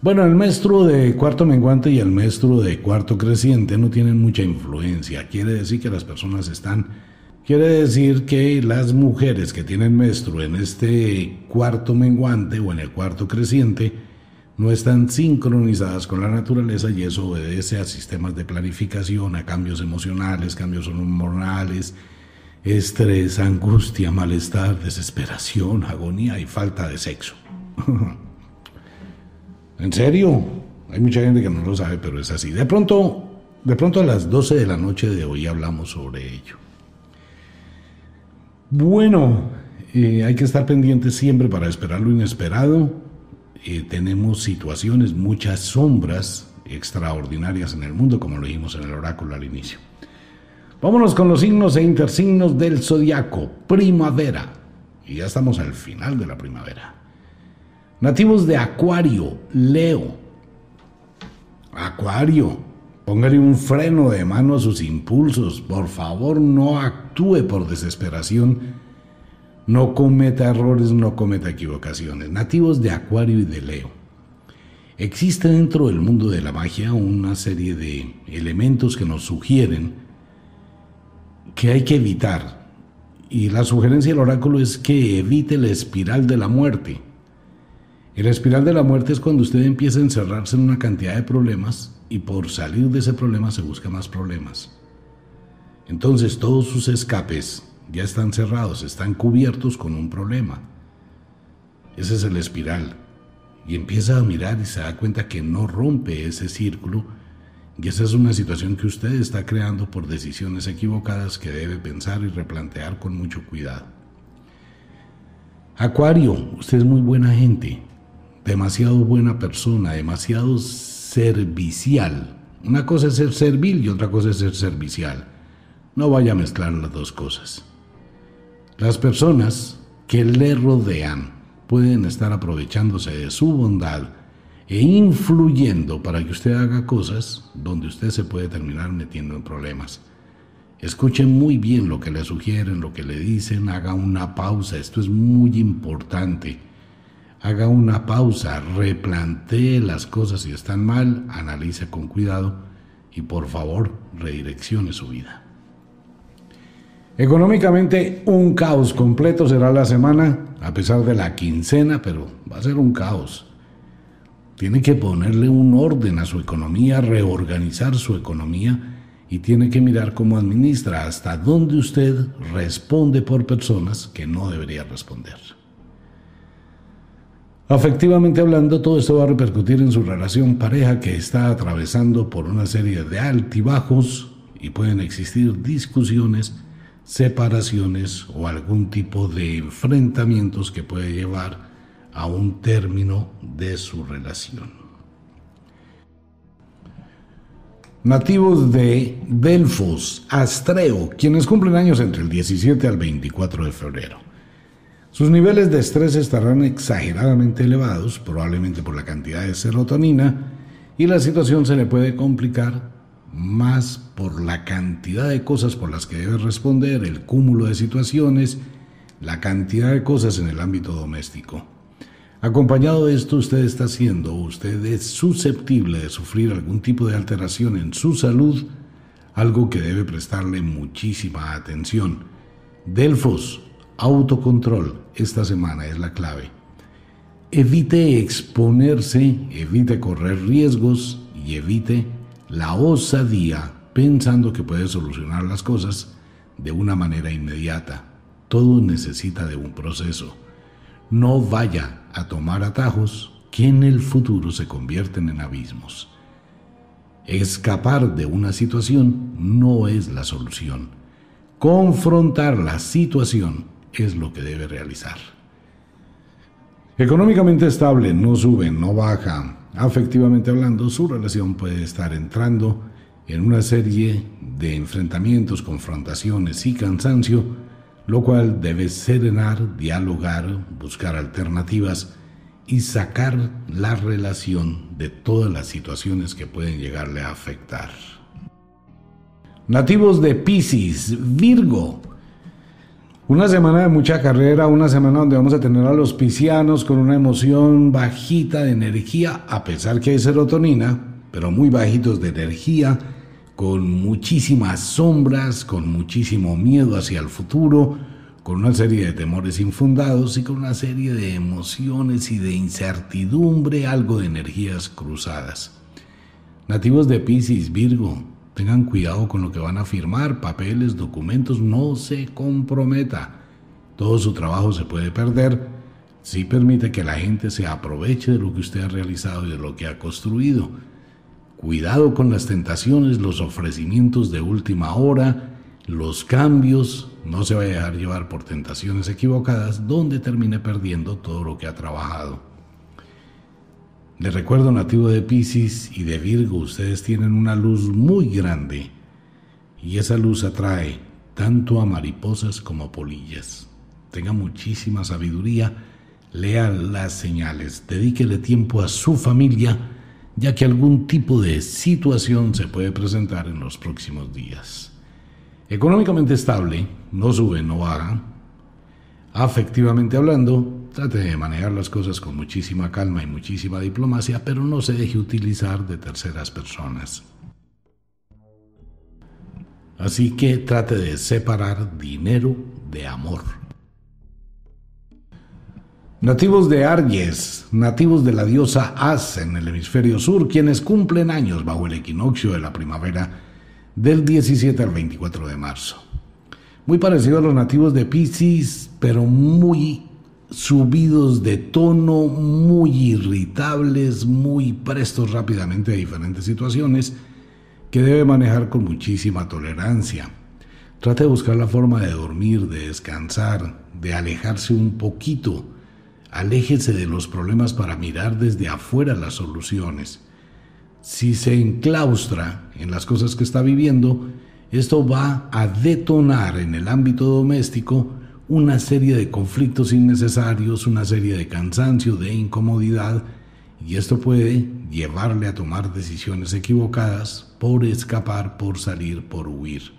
Bueno, el maestro de cuarto menguante y el maestro de cuarto creciente no tienen mucha influencia. Quiere decir que las personas están... Quiere decir que las mujeres que tienen maestro en este cuarto menguante o en el cuarto creciente no están sincronizadas con la naturaleza y eso obedece a sistemas de planificación, a cambios emocionales, cambios hormonales, estrés, angustia, malestar, desesperación, agonía y falta de sexo. ¿En serio? Hay mucha gente que no lo sabe, pero es así. De pronto, de pronto a las 12 de la noche de hoy hablamos sobre ello. Bueno, eh, hay que estar pendientes siempre para esperar lo inesperado. Eh, tenemos situaciones, muchas sombras extraordinarias en el mundo, como lo dijimos en el oráculo al inicio. Vámonos con los signos e intersignos del zodiaco. Primavera. Y ya estamos al final de la primavera. Nativos de Acuario, Leo. Acuario, póngale un freno de mano a sus impulsos. Por favor, no actúe por desesperación. No cometa errores, no cometa equivocaciones. Nativos de Acuario y de Leo. Existe dentro del mundo de la magia una serie de elementos que nos sugieren que hay que evitar. Y la sugerencia del oráculo es que evite la espiral de la muerte. La espiral de la muerte es cuando usted empieza a encerrarse en una cantidad de problemas y por salir de ese problema se busca más problemas. Entonces todos sus escapes ya están cerrados, están cubiertos con un problema. Ese es el espiral. Y empieza a mirar y se da cuenta que no rompe ese círculo y esa es una situación que usted está creando por decisiones equivocadas que debe pensar y replantear con mucho cuidado. Acuario, usted es muy buena gente, demasiado buena persona, demasiado servicial. Una cosa es ser servil y otra cosa es ser servicial. No vaya a mezclar las dos cosas. Las personas que le rodean pueden estar aprovechándose de su bondad e influyendo para que usted haga cosas donde usted se puede terminar metiendo en problemas. Escuchen muy bien lo que le sugieren, lo que le dicen, haga una pausa, esto es muy importante. Haga una pausa, replantee las cosas si están mal, analice con cuidado y por favor redireccione su vida. Económicamente un caos completo será la semana, a pesar de la quincena, pero va a ser un caos. Tiene que ponerle un orden a su economía, reorganizar su economía y tiene que mirar cómo administra, hasta dónde usted responde por personas que no debería responder. Afectivamente hablando, todo esto va a repercutir en su relación pareja que está atravesando por una serie de altibajos y pueden existir discusiones, separaciones o algún tipo de enfrentamientos que puede llevar a un término de su relación. Nativos de Delfos, Astreo, quienes cumplen años entre el 17 al 24 de febrero. Sus niveles de estrés estarán exageradamente elevados, probablemente por la cantidad de serotonina, y la situación se le puede complicar más por la cantidad de cosas por las que debe responder, el cúmulo de situaciones, la cantidad de cosas en el ámbito doméstico. Acompañado de esto, usted está siendo, usted es susceptible de sufrir algún tipo de alteración en su salud, algo que debe prestarle muchísima atención. Delfos, autocontrol, esta semana es la clave. Evite exponerse, evite correr riesgos y evite la osadía pensando que puede solucionar las cosas de una manera inmediata. Todo necesita de un proceso. No vaya a tomar atajos que en el futuro se convierten en abismos. Escapar de una situación no es la solución. Confrontar la situación es lo que debe realizar. Económicamente estable, no sube, no baja. Afectivamente hablando, su relación puede estar entrando en una serie de enfrentamientos, confrontaciones y cansancio lo cual debe serenar, dialogar, buscar alternativas y sacar la relación de todas las situaciones que pueden llegarle a afectar. Nativos de Pisces, Virgo. Una semana de mucha carrera, una semana donde vamos a tener a los piscianos con una emoción bajita de energía, a pesar que hay serotonina, pero muy bajitos de energía con muchísimas sombras, con muchísimo miedo hacia el futuro, con una serie de temores infundados y con una serie de emociones y de incertidumbre, algo de energías cruzadas. Nativos de Pisces, Virgo, Tengan cuidado con lo que van a firmar, papeles, documentos, no se comprometa. Todo su trabajo se puede perder si permite que la gente se aproveche de lo que usted ha realizado y de lo que ha construido. Cuidado con las tentaciones, los ofrecimientos de última hora, los cambios, no se vaya a dejar llevar por tentaciones equivocadas donde termine perdiendo todo lo que ha trabajado. Le recuerdo nativo de Pisces y de Virgo, ustedes tienen una luz muy grande y esa luz atrae tanto a mariposas como a polillas. Tenga muchísima sabiduría, lea las señales, dedíquele tiempo a su familia, ya que algún tipo de situación se puede presentar en los próximos días. Económicamente estable, no sube, no baja. Afectivamente hablando, trate de manejar las cosas con muchísima calma y muchísima diplomacia, pero no se deje utilizar de terceras personas. Así que trate de separar dinero de amor. Nativos de Aries, nativos de la diosa As en el hemisferio sur, quienes cumplen años bajo el equinoccio de la primavera, del 17 al 24 de marzo. Muy parecido a los nativos de Pisces, pero muy subidos de tono, muy irritables, muy prestos rápidamente a diferentes situaciones que debe manejar con muchísima tolerancia. Trate de buscar la forma de dormir, de descansar, de alejarse un poquito. Aléjese de los problemas para mirar desde afuera las soluciones si se enclaustra en las cosas que está viviendo, esto va a detonar en el ámbito doméstico una serie de conflictos innecesarios, una serie de cansancio, de incomodidad, y esto puede llevarle a tomar decisiones equivocadas por escapar, por salir, por huir.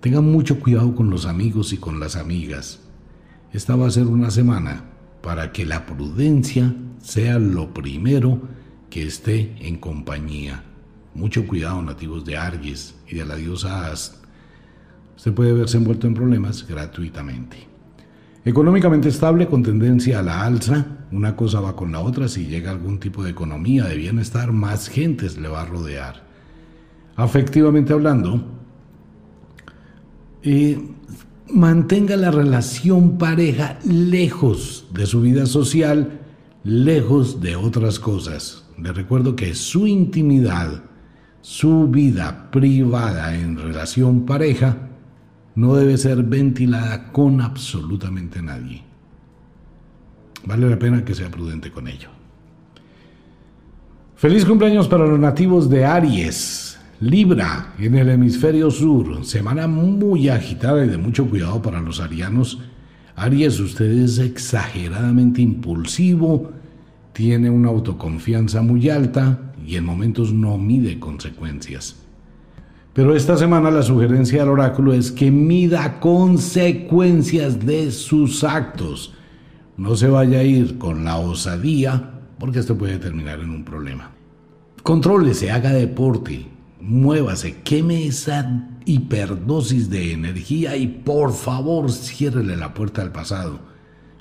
Tengan mucho cuidado con los amigos y con las amigas. Esta va a ser una semana para que la prudencia sea lo primero que esté en compañía. Mucho cuidado, nativos de Aries y de la diosa Ast. Usted puede verse envuelto en problemas gratuitamente. Económicamente estable con tendencia a la alza, una cosa va con la otra, si llega algún tipo de economía, de bienestar, más gentes le va a rodear. Afectivamente hablando, eh, mantenga la relación pareja lejos de su vida social, lejos de otras cosas. Le recuerdo que su intimidad, su vida privada en relación pareja, no debe ser ventilada con absolutamente nadie. Vale la pena que sea prudente con ello. Feliz cumpleaños para los nativos de Aries, Libra, en el hemisferio sur. Semana muy agitada y de mucho cuidado para los arianos. Aries, usted es exageradamente impulsivo, tiene una autoconfianza muy alta y en momentos no mide consecuencias. Pero esta semana la sugerencia del oráculo es que mida consecuencias de sus actos. No se vaya a ir con la osadía porque esto puede terminar en un problema. Contrólese, haga deporte, muévase, queme esa hiperdosis de energía y por favor ciérrele la puerta al pasado.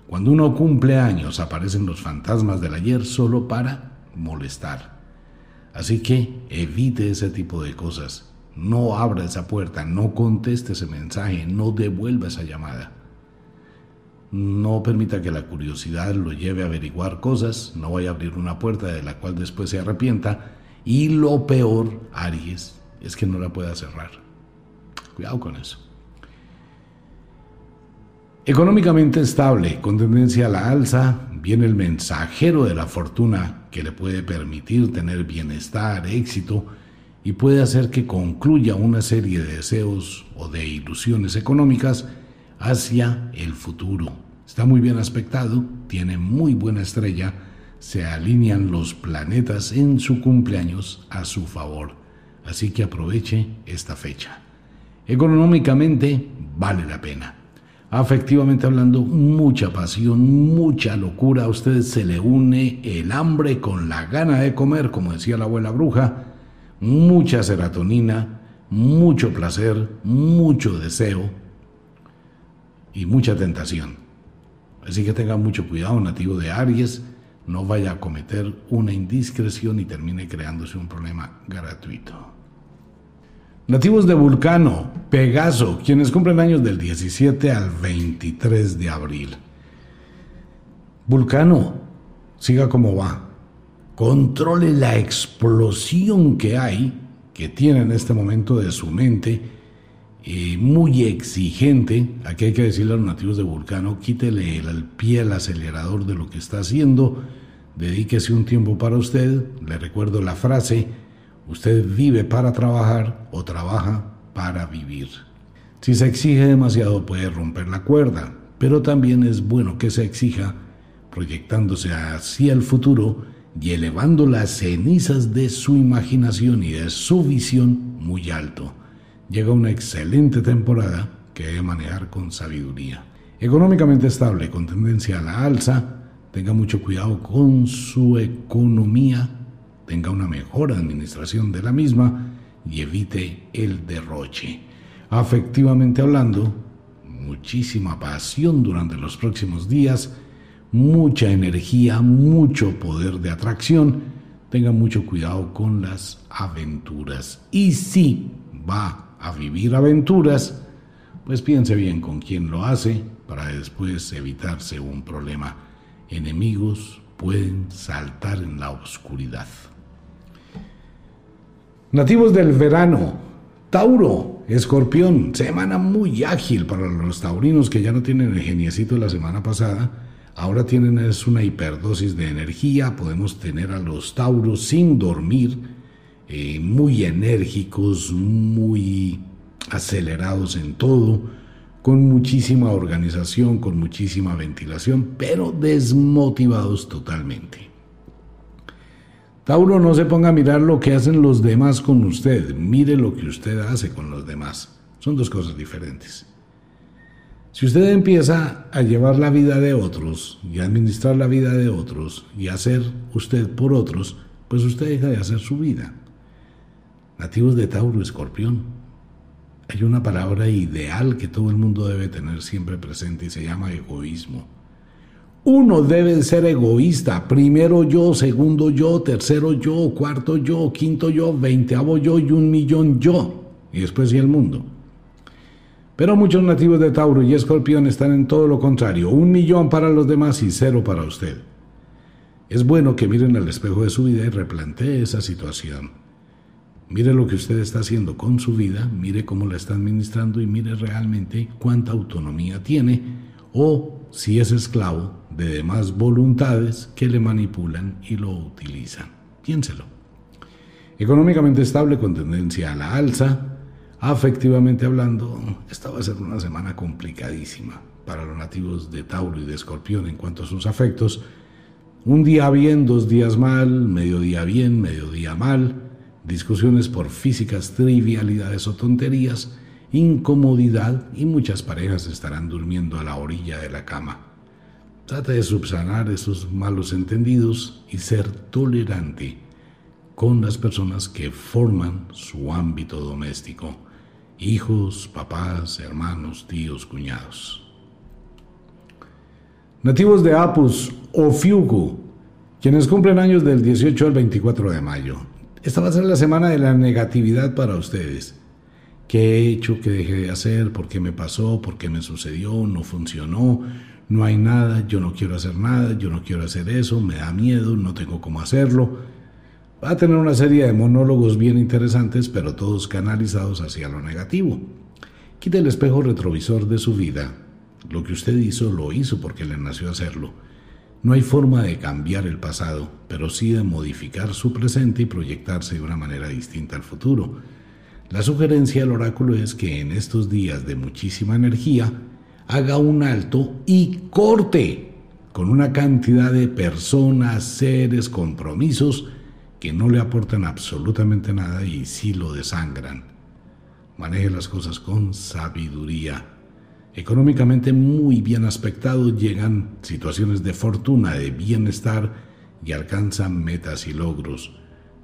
Cuando uno cumple años aparecen los fantasmas del ayer solo para molestar. Así que evite ese tipo de cosas. No abra esa puerta, no conteste ese mensaje, no devuelva esa llamada. No permita que la curiosidad lo lleve a averiguar cosas, no vaya a abrir una puerta de la cual después se arrepienta. Y lo peor, Aries, es que no la pueda cerrar. Cuidado con eso. Económicamente estable, con tendencia a la alza, viene el mensajero de la fortuna que le puede permitir tener bienestar, éxito y puede hacer que concluya una serie de deseos o de ilusiones económicas hacia el futuro. Está muy bien aspectado, tiene muy buena estrella, se alinean los planetas en su cumpleaños a su favor. Así que aproveche esta fecha. Económicamente vale la pena afectivamente hablando, mucha pasión, mucha locura. A usted se le une el hambre con la gana de comer, como decía la abuela bruja, mucha serotonina, mucho placer, mucho deseo y mucha tentación. Así que tenga mucho cuidado, nativo de Aries, no vaya a cometer una indiscreción y termine creándose un problema gratuito. Nativos de Vulcano, Pegaso, quienes cumplen años del 17 al 23 de abril. Vulcano, siga como va. Controle la explosión que hay, que tiene en este momento de su mente, eh, muy exigente. Aquí hay que decirle a los nativos de Vulcano, quítele el, el pie al acelerador de lo que está haciendo, dedíquese un tiempo para usted. Le recuerdo la frase, Usted vive para trabajar o trabaja para vivir. Si se exige demasiado puede romper la cuerda, pero también es bueno que se exija proyectándose hacia el futuro y elevando las cenizas de su imaginación y de su visión muy alto. Llega una excelente temporada que debe manejar con sabiduría. Económicamente estable, con tendencia a la alza, tenga mucho cuidado con su economía tenga una mejor administración de la misma y evite el derroche. Afectivamente hablando, muchísima pasión durante los próximos días, mucha energía, mucho poder de atracción. Tenga mucho cuidado con las aventuras. Y si va a vivir aventuras, pues piense bien con quién lo hace para después evitarse un problema. Enemigos pueden saltar en la oscuridad. Nativos del verano, Tauro, Escorpión, semana muy ágil para los taurinos que ya no tienen el geniecito de la semana pasada. Ahora tienen es una hiperdosis de energía, podemos tener a los tauros sin dormir, eh, muy enérgicos, muy acelerados en todo, con muchísima organización, con muchísima ventilación, pero desmotivados totalmente. Tauro, no se ponga a mirar lo que hacen los demás con usted, mire lo que usted hace con los demás. Son dos cosas diferentes. Si usted empieza a llevar la vida de otros y a administrar la vida de otros y a hacer usted por otros, pues usted deja de hacer su vida. Nativos de Tauro, Escorpión. Hay una palabra ideal que todo el mundo debe tener siempre presente y se llama egoísmo. Uno debe ser egoísta. Primero yo, segundo yo, tercero yo, cuarto yo, quinto yo, veinteavo yo y un millón yo. Y después y el mundo. Pero muchos nativos de Tauro y Escorpión están en todo lo contrario. Un millón para los demás y cero para usted. Es bueno que miren al espejo de su vida y replantee esa situación. Mire lo que usted está haciendo con su vida, mire cómo la está administrando y mire realmente cuánta autonomía tiene o si es esclavo de demás voluntades que le manipulan y lo utilizan. Piénselo. Económicamente estable con tendencia a la alza, afectivamente hablando, esta va a ser una semana complicadísima para los nativos de Tauro y de Escorpión en cuanto a sus afectos. Un día bien, dos días mal, mediodía bien, mediodía mal, discusiones por físicas, trivialidades o tonterías, incomodidad y muchas parejas estarán durmiendo a la orilla de la cama. Trata de subsanar esos malos entendidos y ser tolerante con las personas que forman su ámbito doméstico, hijos, papás, hermanos, tíos, cuñados. Nativos de Apus o Fiugu, quienes cumplen años del 18 al 24 de mayo. Esta va a ser la semana de la negatividad para ustedes. Qué he hecho, qué dejé de hacer, por qué me pasó, por qué me sucedió, no funcionó, no hay nada, yo no quiero hacer nada, yo no quiero hacer eso, me da miedo, no tengo cómo hacerlo. Va a tener una serie de monólogos bien interesantes, pero todos canalizados hacia lo negativo. Quite el espejo retrovisor de su vida. Lo que usted hizo lo hizo porque le nació hacerlo. No hay forma de cambiar el pasado, pero sí de modificar su presente y proyectarse de una manera distinta al futuro. La sugerencia del oráculo es que en estos días de muchísima energía haga un alto y corte con una cantidad de personas, seres, compromisos que no le aportan absolutamente nada y sí lo desangran. Maneje las cosas con sabiduría. Económicamente muy bien aspectado llegan situaciones de fortuna, de bienestar y alcanzan metas y logros.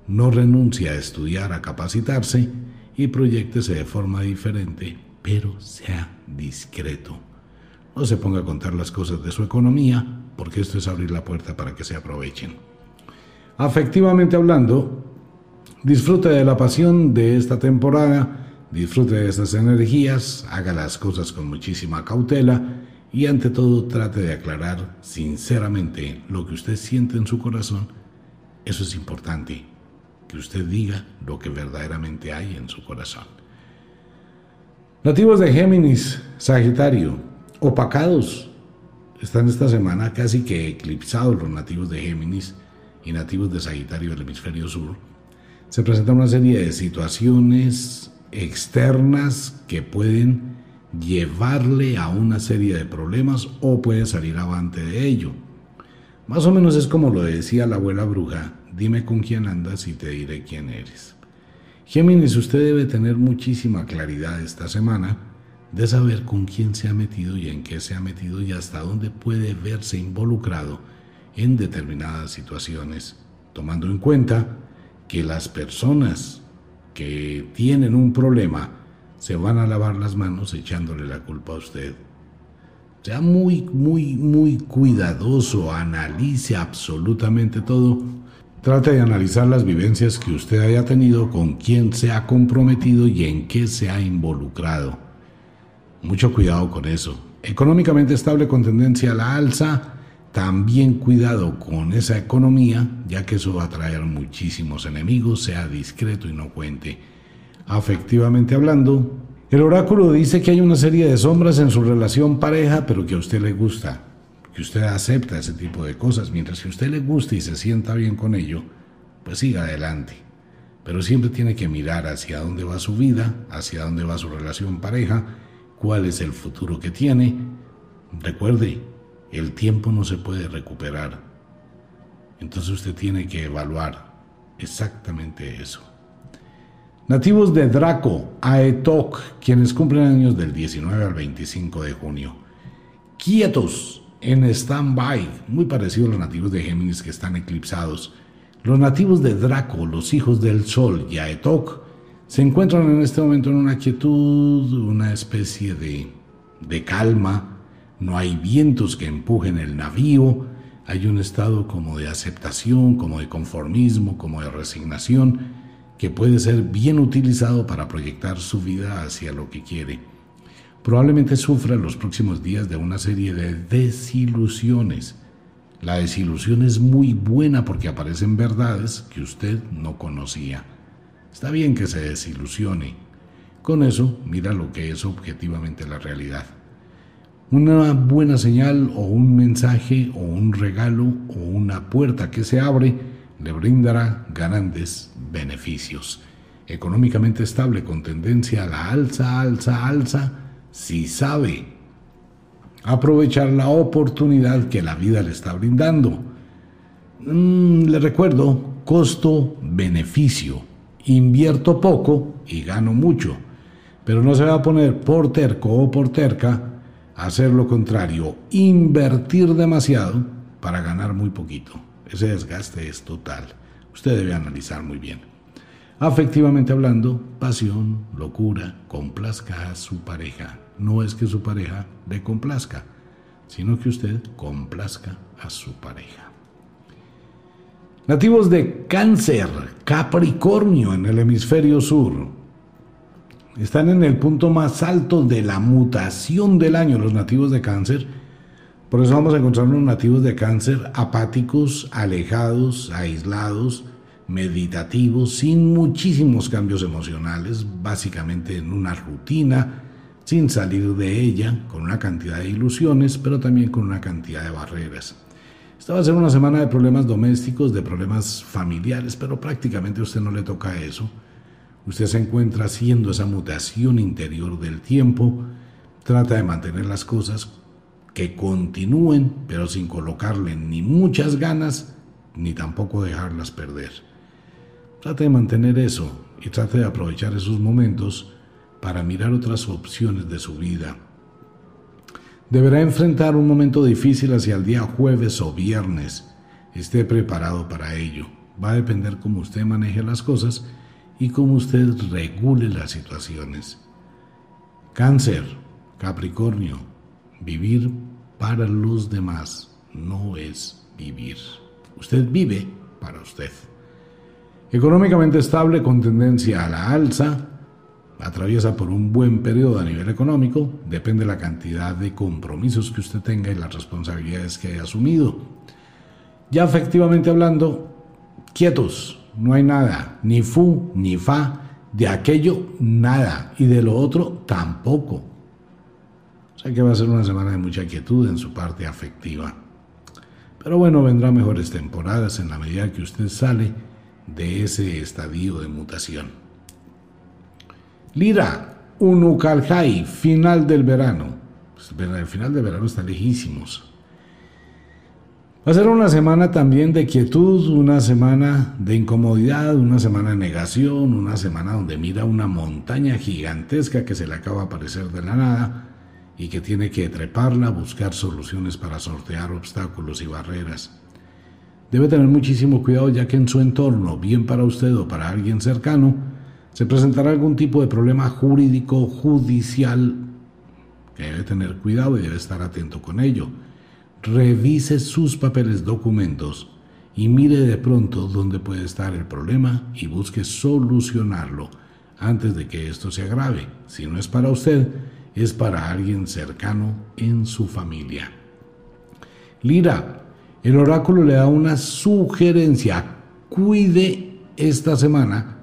No renuncia a estudiar, a capacitarse y proyectese de forma diferente, pero sea discreto. No se ponga a contar las cosas de su economía, porque esto es abrir la puerta para que se aprovechen. Afectivamente hablando, disfrute de la pasión de esta temporada, Disfrute de estas energías, haga las cosas con muchísima cautela y ante todo trate de aclarar sinceramente lo que usted siente en su corazón. Eso es importante, que usted diga lo que verdaderamente hay en su corazón. Nativos de Géminis, Sagitario, opacados. Están esta semana casi que eclipsados los nativos de Géminis y nativos de Sagitario del hemisferio sur. Se presenta una serie de situaciones externas que pueden llevarle a una serie de problemas o puede salir avante de ello. Más o menos es como lo decía la abuela bruja, dime con quién andas y te diré quién eres. Géminis, usted debe tener muchísima claridad esta semana de saber con quién se ha metido y en qué se ha metido y hasta dónde puede verse involucrado en determinadas situaciones, tomando en cuenta que las personas que tienen un problema se van a lavar las manos echándole la culpa a usted. Sea muy, muy, muy cuidadoso, analice absolutamente todo. Trate de analizar las vivencias que usted haya tenido, con quién se ha comprometido y en qué se ha involucrado. Mucho cuidado con eso. Económicamente estable con tendencia a la alza, también cuidado con esa economía, ya que eso va a traer muchísimos enemigos, sea discreto y no cuente afectivamente hablando. El oráculo dice que hay una serie de sombras en su relación pareja, pero que a usted le gusta, que usted acepta ese tipo de cosas. Mientras que a usted le guste y se sienta bien con ello, pues siga adelante. Pero siempre tiene que mirar hacia dónde va su vida, hacia dónde va su relación pareja, cuál es el futuro que tiene. Recuerde, el tiempo no se puede recuperar. Entonces usted tiene que evaluar exactamente eso. Nativos de Draco, Aetok, quienes cumplen años del 19 al 25 de junio. Quietos, en stand-by, muy parecido a los nativos de Géminis que están eclipsados. Los nativos de Draco, los hijos del Sol y Aetok, se encuentran en este momento en una quietud, una especie de, de calma. No hay vientos que empujen el navío. Hay un estado como de aceptación, como de conformismo, como de resignación que puede ser bien utilizado para proyectar su vida hacia lo que quiere. Probablemente sufra los próximos días de una serie de desilusiones. La desilusión es muy buena porque aparecen verdades que usted no conocía. Está bien que se desilusione. Con eso, mira lo que es objetivamente la realidad. Una buena señal o un mensaje o un regalo o una puerta que se abre le brindará grandes beneficios. Económicamente estable con tendencia a la alza, alza, alza, si sabe aprovechar la oportunidad que la vida le está brindando. Mm, le recuerdo, costo-beneficio. Invierto poco y gano mucho, pero no se va a poner por terco o por terca hacer lo contrario, invertir demasiado para ganar muy poquito. Ese desgaste es total. Usted debe analizar muy bien. Afectivamente hablando, pasión, locura, complazca a su pareja. No es que su pareja le complazca, sino que usted complazca a su pareja. Nativos de cáncer, Capricornio en el hemisferio sur. Están en el punto más alto de la mutación del año los nativos de cáncer por eso vamos a encontrar unos nativos de cáncer apáticos, alejados, aislados, meditativos, sin muchísimos cambios emocionales, básicamente en una rutina, sin salir de ella, con una cantidad de ilusiones, pero también con una cantidad de barreras. Esta va a ser una semana de problemas domésticos, de problemas familiares, pero prácticamente a usted no le toca eso. Usted se encuentra haciendo esa mutación interior del tiempo, trata de mantener las cosas que continúen, pero sin colocarle ni muchas ganas, ni tampoco dejarlas perder. Trate de mantener eso y trate de aprovechar esos momentos para mirar otras opciones de su vida. Deberá enfrentar un momento difícil hacia el día jueves o viernes. Esté preparado para ello. Va a depender cómo usted maneje las cosas y cómo usted regule las situaciones. Cáncer, Capricornio, Vivir para los demás no es vivir. Usted vive para usted. Económicamente estable con tendencia a la alza, atraviesa por un buen periodo a nivel económico, depende de la cantidad de compromisos que usted tenga y las responsabilidades que haya asumido. Ya efectivamente hablando, quietos, no hay nada, ni fu, ni fa, de aquello nada, y de lo otro tampoco. O sea que va a ser una semana de mucha quietud en su parte afectiva. Pero bueno, vendrán mejores temporadas en la medida que usted sale de ese estadio de mutación. Lira, Unukalhai, final del verano. Pues, el final del verano está lejísimos. Va a ser una semana también de quietud, una semana de incomodidad, una semana de negación, una semana donde mira una montaña gigantesca que se le acaba de aparecer de la nada y que tiene que treparla, buscar soluciones para sortear obstáculos y barreras. Debe tener muchísimo cuidado ya que en su entorno, bien para usted o para alguien cercano, se presentará algún tipo de problema jurídico, judicial, que debe tener cuidado y debe estar atento con ello revise sus papeles, documentos y mire de pronto dónde puede estar el problema y busque solucionarlo antes de que esto se agrave. Si no es para usted, es para alguien cercano en su familia. Lira, el oráculo le da una sugerencia. Cuide esta semana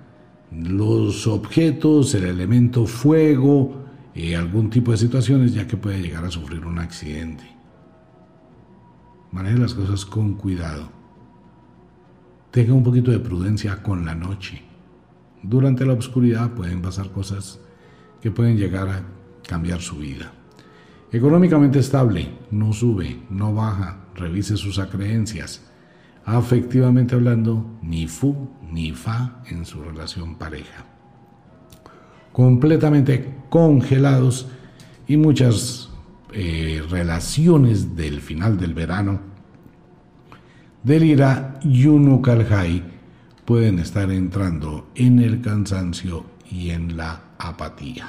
los objetos, el elemento fuego, eh, algún tipo de situaciones, ya que puede llegar a sufrir un accidente. Maneje las cosas con cuidado. Tenga un poquito de prudencia con la noche. Durante la oscuridad pueden pasar cosas que pueden llegar a cambiar su vida. Económicamente estable, no sube, no baja, revise sus acreencias. Afectivamente hablando, ni fu ni fa en su relación pareja. Completamente congelados y muchas eh, relaciones del final del verano del Ira y Unukalhai pueden estar entrando en el cansancio y en la apatía.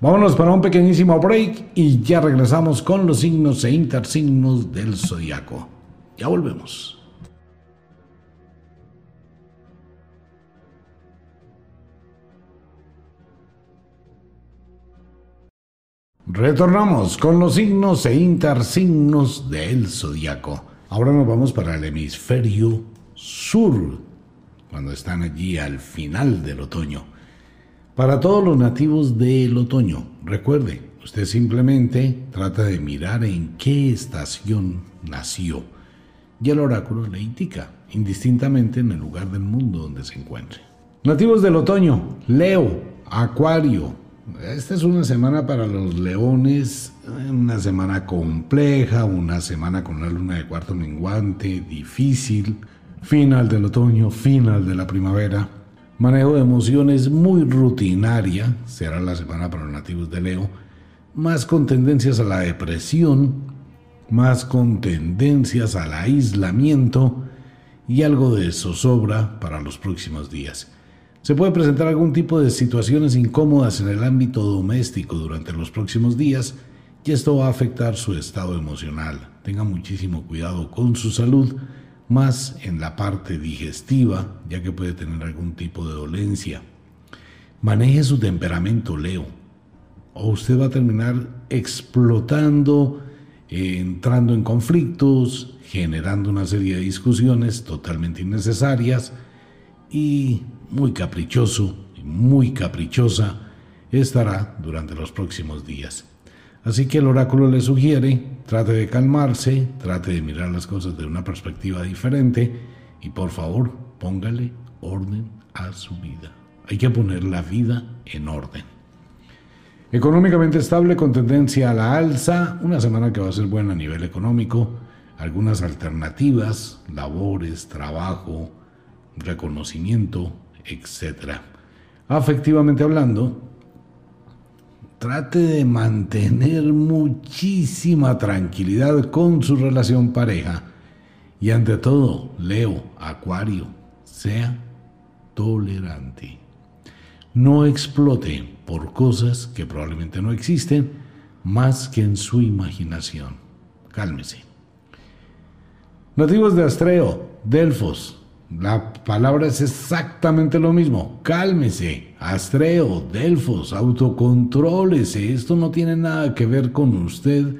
Vámonos para un pequeñísimo break y ya regresamos con los signos e intersignos del zodiaco. Ya volvemos. Retornamos con los signos e intersignos del zodiaco. Ahora nos vamos para el hemisferio sur, cuando están allí al final del otoño. Para todos los nativos del otoño, recuerde, usted simplemente trata de mirar en qué estación nació y el oráculo le indica, indistintamente en el lugar del mundo donde se encuentre. Nativos del otoño, Leo, Acuario, esta es una semana para los leones, una semana compleja, una semana con una luna de cuarto menguante, difícil, final del otoño, final de la primavera. Manejo de emociones muy rutinaria, será la semana para los nativos de Leo, más con tendencias a la depresión, más con tendencias al aislamiento y algo de zozobra para los próximos días. Se puede presentar algún tipo de situaciones incómodas en el ámbito doméstico durante los próximos días y esto va a afectar su estado emocional. Tenga muchísimo cuidado con su salud, más en la parte digestiva, ya que puede tener algún tipo de dolencia. Maneje su temperamento, Leo, o usted va a terminar explotando, eh, entrando en conflictos, generando una serie de discusiones totalmente innecesarias y muy caprichoso y muy caprichosa estará durante los próximos días. Así que el oráculo le sugiere, trate de calmarse, trate de mirar las cosas de una perspectiva diferente y por favor póngale orden a su vida. Hay que poner la vida en orden. Económicamente estable con tendencia a la alza, una semana que va a ser buena a nivel económico, algunas alternativas, labores, trabajo, reconocimiento, etc. Afectivamente hablando, trate de mantener muchísima tranquilidad con su relación pareja y ante todo, Leo, Acuario, sea tolerante. No explote por cosas que probablemente no existen más que en su imaginación. Cálmese. Nativos de Astreo, Delfos, La palabra es exactamente lo mismo. Cálmese, astreo, delfos, autocontrólese. Esto no tiene nada que ver con usted.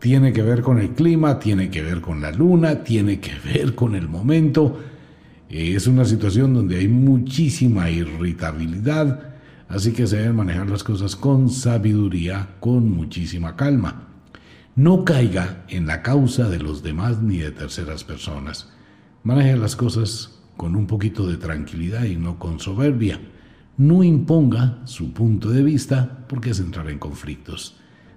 Tiene que ver con el clima, tiene que ver con la luna, tiene que ver con el momento. Es una situación donde hay muchísima irritabilidad, así que se deben manejar las cosas con sabiduría, con muchísima calma. No caiga en la causa de los demás ni de terceras personas. Maneje las cosas con un poquito de tranquilidad y no con soberbia. No imponga su punto de vista porque es entrar en conflictos.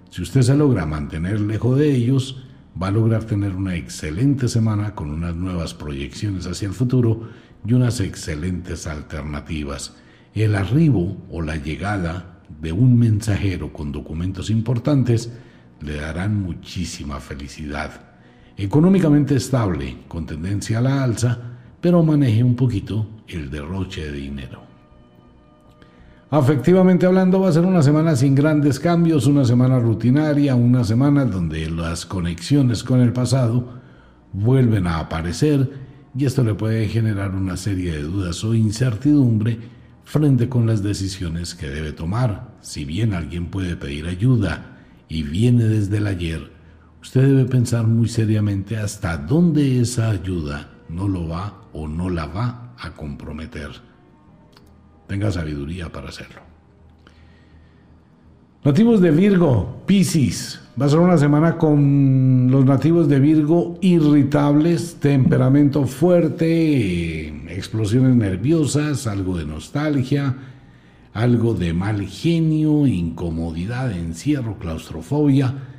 Si usted se logra mantener lejos de ellos, va a lograr tener una excelente semana con unas nuevas proyecciones hacia el futuro y unas excelentes alternativas. El arribo o la llegada de un mensajero con documentos importantes le darán muchísima felicidad económicamente estable, con tendencia a la alza, pero maneje un poquito el derroche de dinero. Afectivamente hablando, va a ser una semana sin grandes cambios, una semana rutinaria, una semana donde las conexiones con el pasado vuelven a aparecer y esto le puede generar una serie de dudas o incertidumbre frente con las decisiones que debe tomar. Si bien alguien puede pedir ayuda y viene desde el ayer, Usted debe pensar muy seriamente hasta dónde esa ayuda no lo va o no la va a comprometer. Tenga sabiduría para hacerlo. Nativos de Virgo, Piscis. Va a ser una semana con los nativos de Virgo irritables, temperamento fuerte, explosiones nerviosas, algo de nostalgia, algo de mal genio, incomodidad, encierro, claustrofobia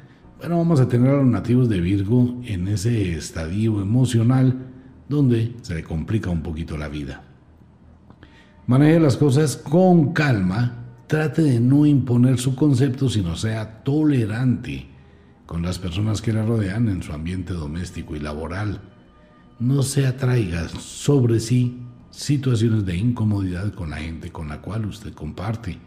bueno, vamos a tener a los nativos de Virgo en ese estadio emocional donde se le complica un poquito la vida. Maneje las cosas con calma, trate de no imponer su concepto, sino sea tolerante con las personas que le rodean en su ambiente doméstico y laboral. No se atraiga sobre sí situaciones de incomodidad con la gente con la cual usted comparte.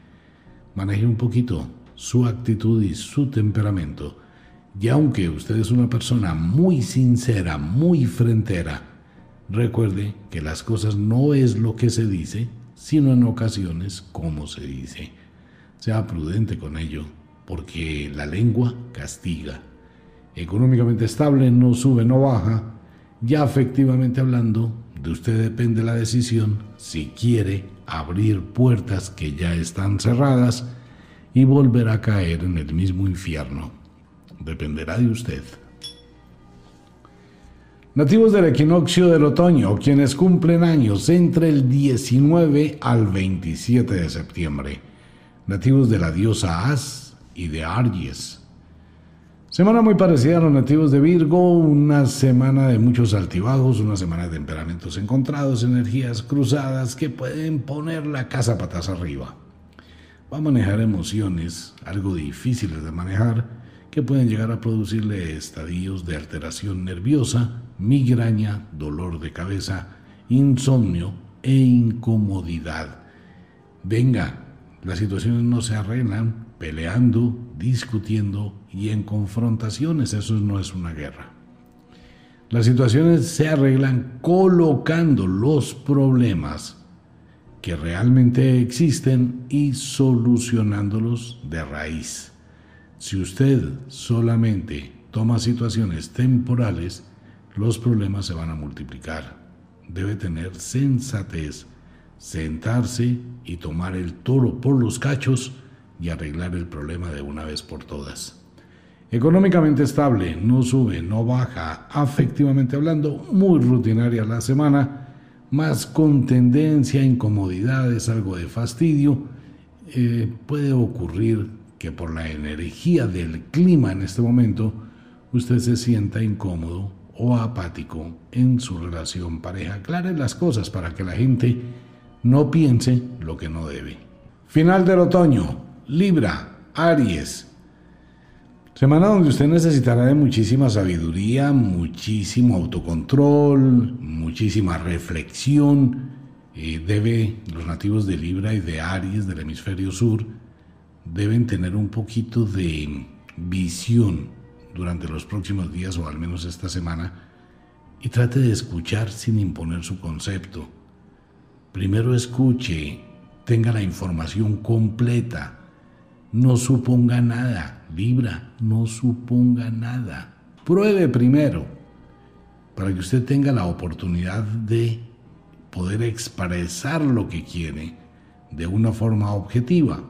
Maneje un poquito su actitud y su temperamento y aunque usted es una persona muy sincera, muy frentera, recuerde que las cosas no es lo que se dice, sino en ocasiones como se dice. Sea prudente con ello, porque la lengua castiga. Económicamente estable, no sube, no baja. Ya efectivamente hablando, de usted depende la decisión si quiere abrir puertas que ya están cerradas y volver a caer en el mismo infierno dependerá de usted. Nativos del equinoccio del otoño, quienes cumplen años entre el 19 al 27 de septiembre. Nativos de la diosa As y de Argies. Semana muy parecida a los nativos de Virgo, una semana de muchos altibajos, una semana de temperamentos encontrados, energías cruzadas que pueden poner la casa patas arriba. Va a manejar emociones, algo difíciles de manejar, que pueden llegar a producirle estadios de alteración nerviosa, migraña, dolor de cabeza, insomnio e incomodidad. Venga, las situaciones no se arreglan peleando, discutiendo y en confrontaciones, eso no es una guerra. Las situaciones se arreglan colocando los problemas que realmente existen y solucionándolos de raíz. Si usted solamente toma situaciones temporales, los problemas se van a multiplicar. Debe tener sensatez, sentarse y tomar el toro por los cachos y arreglar el problema de una vez por todas. Económicamente estable, no sube, no baja, afectivamente hablando, muy rutinaria la semana, más con tendencia a incomodidades, algo de fastidio, eh, puede ocurrir que por la energía del clima en este momento usted se sienta incómodo o apático en su relación pareja. Aclare las cosas para que la gente no piense lo que no debe. Final del otoño, Libra, Aries. Semana donde usted necesitará de muchísima sabiduría, muchísimo autocontrol, muchísima reflexión. Eh, debe los nativos de Libra y de Aries del hemisferio sur deben tener un poquito de visión durante los próximos días o al menos esta semana y trate de escuchar sin imponer su concepto. Primero escuche, tenga la información completa. No suponga nada, Libra, no suponga nada. Pruebe primero para que usted tenga la oportunidad de poder expresar lo que quiere de una forma objetiva.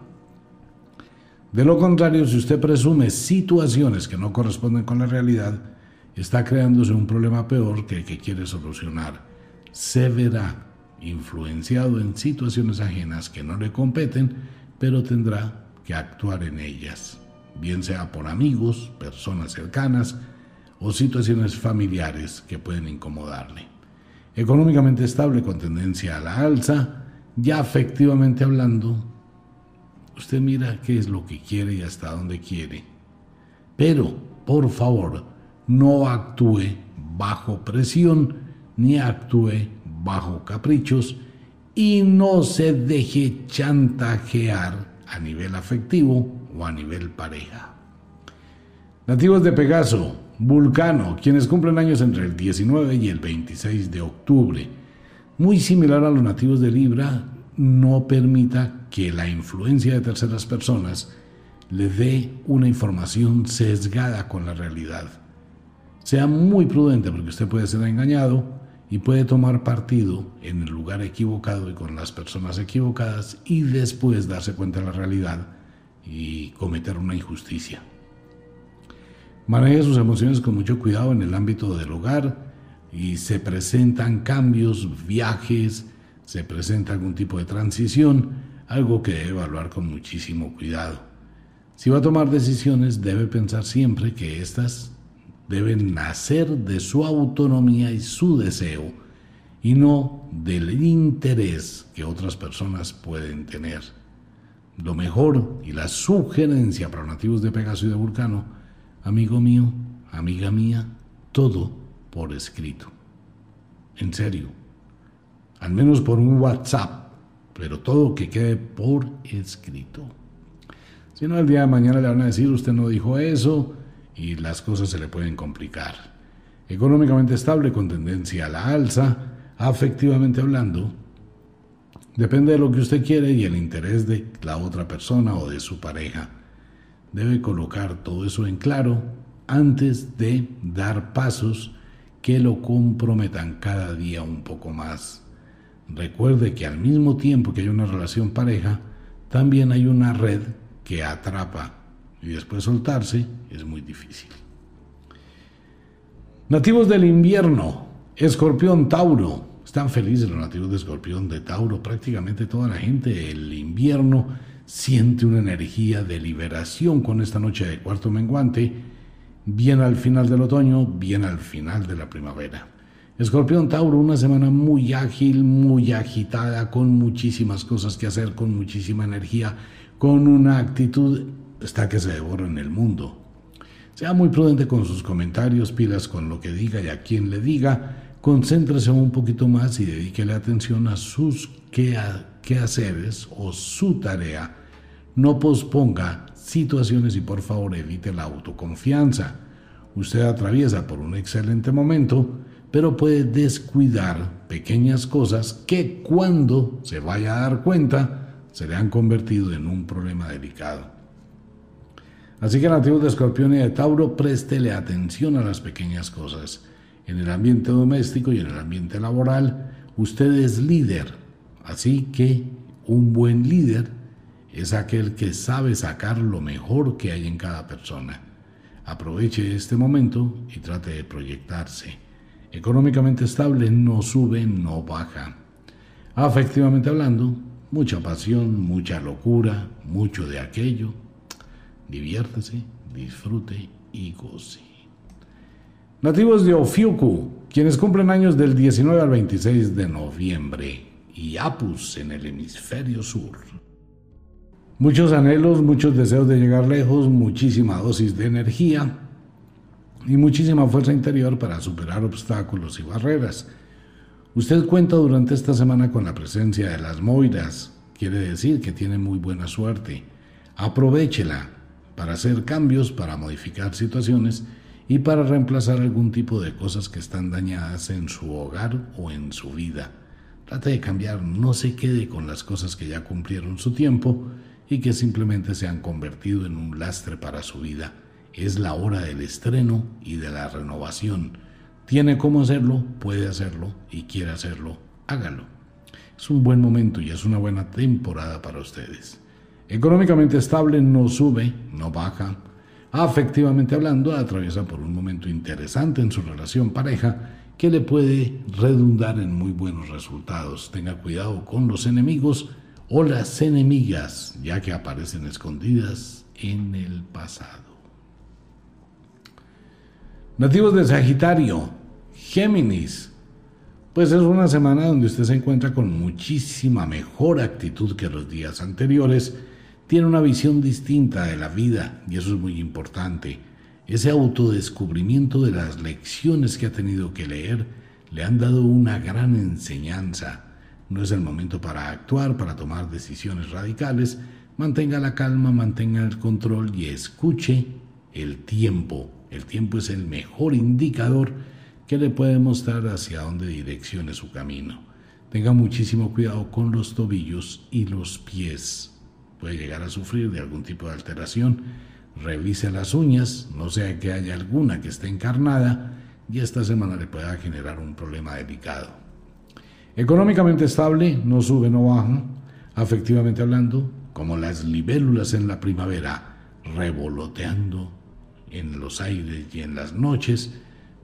De lo contrario, si usted presume situaciones que no corresponden con la realidad, está creándose un problema peor que el que quiere solucionar. Se verá influenciado en situaciones ajenas que no le competen, pero tendrá que actuar en ellas, bien sea por amigos, personas cercanas o situaciones familiares que pueden incomodarle. Económicamente estable con tendencia a la alza, ya efectivamente hablando, usted mira qué es lo que quiere y hasta dónde quiere. Pero, por favor, no actúe bajo presión ni actúe bajo caprichos y no se deje chantajear a nivel afectivo o a nivel pareja. Nativos de Pegaso, Vulcano, quienes cumplen años entre el 19 y el 26 de octubre. Muy similar a los nativos de Libra, no permita que la influencia de terceras personas le dé una información sesgada con la realidad. Sea muy prudente porque usted puede ser engañado y puede tomar partido en el lugar equivocado y con las personas equivocadas y después darse cuenta de la realidad y cometer una injusticia. Maneje sus emociones con mucho cuidado en el ámbito del hogar y se presentan cambios, viajes, se presenta algún tipo de transición, algo que debe evaluar con muchísimo cuidado. Si va a tomar decisiones, debe pensar siempre que éstas deben nacer de su autonomía y su deseo y no del interés que otras personas pueden tener. Lo mejor y la sugerencia para nativos de Pegaso y de Vulcano, amigo mío, amiga mía, todo por escrito. En serio, al menos por un WhatsApp, pero todo que quede por escrito. Si no, el día de mañana le van a decir, usted no dijo eso, y las cosas se le pueden complicar. Económicamente estable con tendencia a la alza, afectivamente hablando, depende de lo que usted quiere y el interés de la otra persona o de su pareja. Debe colocar todo eso en claro antes de dar pasos que lo comprometan cada día un poco más. Recuerde que al mismo tiempo que hay una relación pareja, también hay una red que atrapa y después soltarse es muy difícil. Nativos del invierno, Escorpión, Tauro. Están felices los nativos de Escorpión, de Tauro. Prácticamente toda la gente el invierno siente una energía de liberación con esta noche de cuarto menguante, bien al final del otoño, bien al final de la primavera. Escorpión Tauro, una semana muy ágil, muy agitada, con muchísimas cosas que hacer, con muchísima energía, con una actitud está que se devora en el mundo. Sea muy prudente con sus comentarios, pilas con lo que diga y a quien le diga, concéntrese un poquito más y dedíquele atención a sus quehaceres o su tarea. No posponga situaciones y por favor evite la autoconfianza. Usted atraviesa por un excelente momento, pero puede descuidar pequeñas cosas que cuando se vaya a dar cuenta se le han convertido en un problema delicado. Así que nativos de Escorpión y de Tauro, préstele atención a las pequeñas cosas. En el ambiente doméstico y en el ambiente laboral, usted es líder. Así que un buen líder es aquel que sabe sacar lo mejor que hay en cada persona. Aproveche este momento y trate de proyectarse. Económicamente estable, no sube, no baja. Afectivamente hablando, mucha pasión, mucha locura, mucho de aquello, diviértase, disfrute y goce. Nativos de Ofiuku, quienes cumplen años del 19 al 26 de noviembre, y Apus en el hemisferio sur. Muchos anhelos, muchos deseos de llegar lejos, muchísima dosis de energía y muchísima fuerza interior para superar obstáculos y barreras. Usted cuenta durante esta semana con la presencia de las Moiras, quiere decir que tiene muy buena suerte. Aprovechela para hacer cambios, para modificar situaciones y para reemplazar algún tipo de cosas que están dañadas en su hogar o en su vida. Trate de cambiar, no se quede con las cosas que ya cumplieron su tiempo y que simplemente se han convertido en un lastre para su vida. Es la hora del estreno y de la renovación. Tiene cómo hacerlo, puede hacerlo y quiere hacerlo, hágalo. Es un buen momento y es una buena temporada para ustedes. Económicamente estable, no sube, no baja. Afectivamente hablando, atraviesa por un momento interesante en su relación pareja que le puede redundar en muy buenos resultados. Tenga cuidado con los enemigos o las enemigas, ya que aparecen escondidas en el pasado. Nativos de Sagitario, Géminis. Pues es una semana donde usted se encuentra con muchísima mejor actitud que los días anteriores. Tiene una visión distinta de la vida y eso es muy importante. Ese autodescubrimiento de las lecciones que ha tenido que leer le han dado una gran enseñanza. No es el momento para actuar, para tomar decisiones radicales. Mantenga la calma, mantenga el control y escuche el tiempo. El tiempo es el mejor indicador que le puede mostrar hacia dónde direccione su camino. Tenga muchísimo cuidado con los tobillos y los pies. Puede llegar a sufrir de algún tipo de alteración Revise las uñas, no sea que haya alguna que esté encarnada y esta semana le pueda generar un problema delicado. Económicamente estable, no sube, no baja, afectivamente hablando, como las libélulas en la primavera, revoloteando en los aires y en las noches,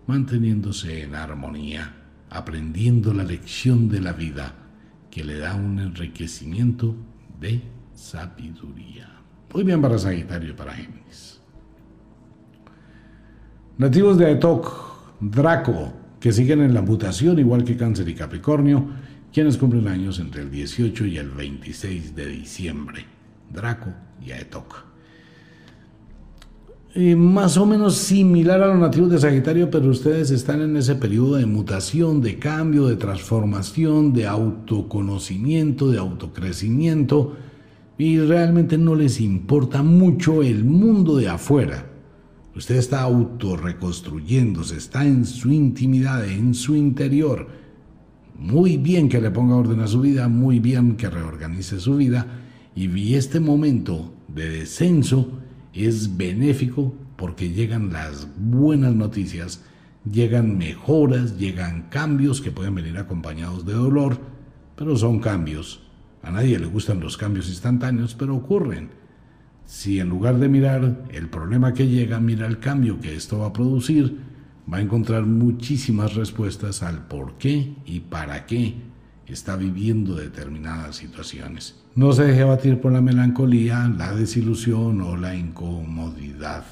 manteniéndose en armonía, aprendiendo la lección de la vida que le da un enriquecimiento de sabiduría. Muy bien para Sagitario para Géminis. Nativos de Aetok, Draco, que siguen en la mutación igual que Cáncer y Capricornio, quienes cumplen años entre el 18 y el 26 de diciembre. Draco y Aetok. Y más o menos similar a los nativos de Sagitario, pero ustedes están en ese periodo de mutación, de cambio, de transformación, de autoconocimiento, de autocrecimiento y realmente no les importa mucho el mundo de afuera. Usted está autorreconstruyéndose, está en su intimidad, en su interior. Muy bien que le ponga orden a su vida, muy bien que reorganice su vida y este momento de descenso es benéfico porque llegan las buenas noticias, llegan mejoras, llegan cambios que pueden venir acompañados de dolor, pero son cambios a nadie le gustan los cambios instantáneos, pero ocurren. Si en lugar de mirar el problema que llega, mira el cambio que esto va a producir, va a encontrar muchísimas respuestas al por qué y para qué está viviendo determinadas situaciones. No se deje abatir por la melancolía, la desilusión o la incomodidad.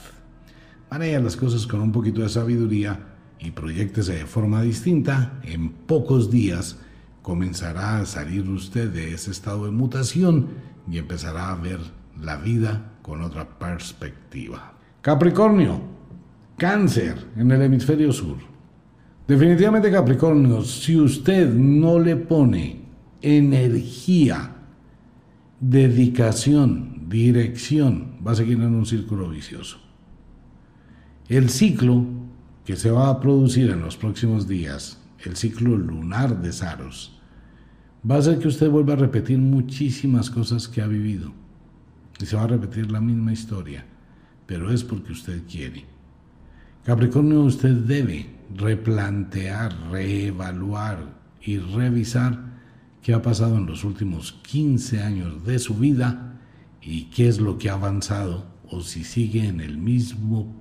Maneja las cosas con un poquito de sabiduría y proyectese de forma distinta. En pocos días comenzará a salir usted de ese estado de mutación y empezará a ver la vida con otra perspectiva. Capricornio, cáncer en el hemisferio sur. Definitivamente Capricornio, si usted no le pone energía, dedicación, dirección, va a seguir en un círculo vicioso. El ciclo que se va a producir en los próximos días, el ciclo lunar de Saros, va a hacer que usted vuelva a repetir muchísimas cosas que ha vivido. Y se va a repetir la misma historia, pero es porque usted quiere. Capricornio, usted debe replantear, reevaluar y revisar qué ha pasado en los últimos 15 años de su vida y qué es lo que ha avanzado o si sigue en el mismo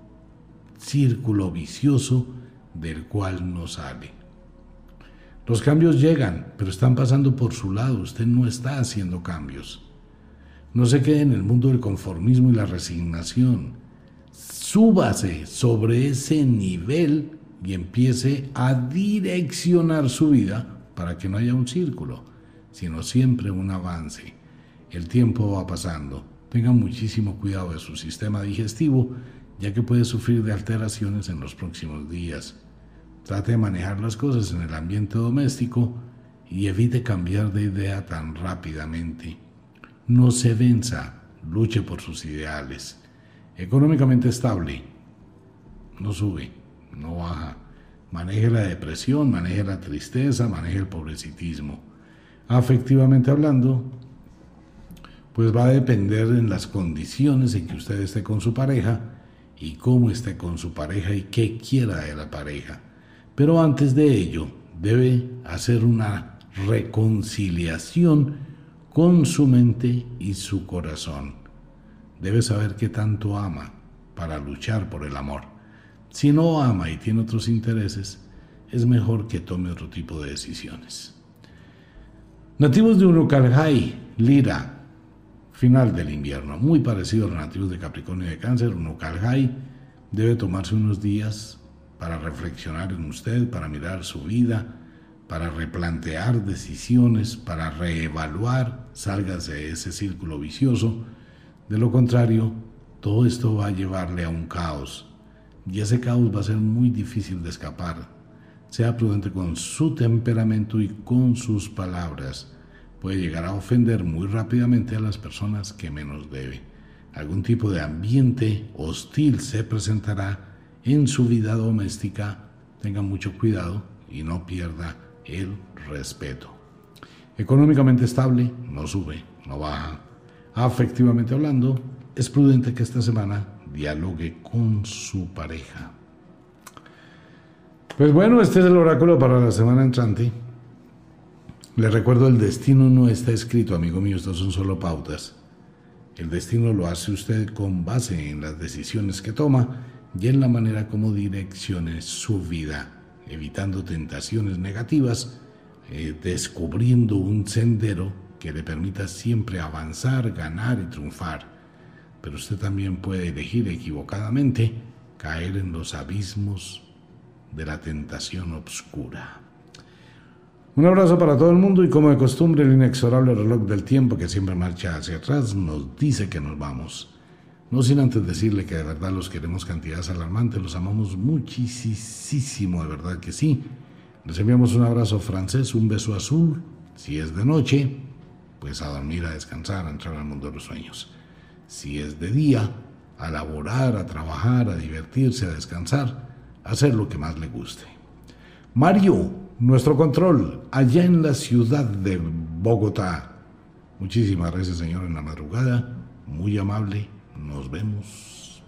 círculo vicioso del cual no sale. Los cambios llegan, pero están pasando por su lado. Usted no está haciendo cambios. No se quede en el mundo del conformismo y la resignación. Súbase sobre ese nivel y empiece a direccionar su vida para que no haya un círculo, sino siempre un avance. El tiempo va pasando. Tenga muchísimo cuidado de su sistema digestivo, ya que puede sufrir de alteraciones en los próximos días. Trate de manejar las cosas en el ambiente doméstico y evite cambiar de idea tan rápidamente. No se venza, luche por sus ideales. Económicamente estable, no sube, no baja. Maneje la depresión, maneje la tristeza, maneje el pobrecitismo. Afectivamente hablando, pues va a depender en las condiciones en que usted esté con su pareja y cómo esté con su pareja y qué quiera de la pareja. Pero antes de ello, debe hacer una reconciliación con su mente y su corazón. Debe saber qué tanto ama para luchar por el amor. Si no ama y tiene otros intereses, es mejor que tome otro tipo de decisiones. Nativos de Unukalhai, Lira, final del invierno, muy parecido a los nativos de Capricornio y de Cáncer, Unukalhai debe tomarse unos días para reflexionar en usted, para mirar su vida, para replantear decisiones, para reevaluar, sálgase de ese círculo vicioso. De lo contrario, todo esto va a llevarle a un caos y ese caos va a ser muy difícil de escapar. Sea prudente con su temperamento y con sus palabras. Puede llegar a ofender muy rápidamente a las personas que menos debe. Algún tipo de ambiente hostil se presentará en su vida doméstica. Tenga mucho cuidado y no pierda el respeto. Económicamente estable, no sube, no baja. Afectivamente hablando, es prudente que esta semana dialogue con su pareja. Pues bueno, este es el oráculo para la semana entrante. Le recuerdo, el destino no está escrito, amigo mío, estas son solo pautas. El destino lo hace usted con base en las decisiones que toma y en la manera como direccione su vida evitando tentaciones negativas, eh, descubriendo un sendero que le permita siempre avanzar, ganar y triunfar. Pero usted también puede elegir equivocadamente caer en los abismos de la tentación obscura. Un abrazo para todo el mundo y como de costumbre el inexorable reloj del tiempo que siempre marcha hacia atrás nos dice que nos vamos. No sin antes decirle que de verdad los queremos cantidades alarmantes, los amamos muchísimo, de verdad que sí. Les enviamos un abrazo francés, un beso azul. Si es de noche, pues a dormir, a descansar, a entrar al mundo de los sueños. Si es de día, a laborar, a trabajar, a divertirse, a descansar, a hacer lo que más le guste. Mario, nuestro control, allá en la ciudad de Bogotá. Muchísimas gracias, señor, en la madrugada. Muy amable nos vemos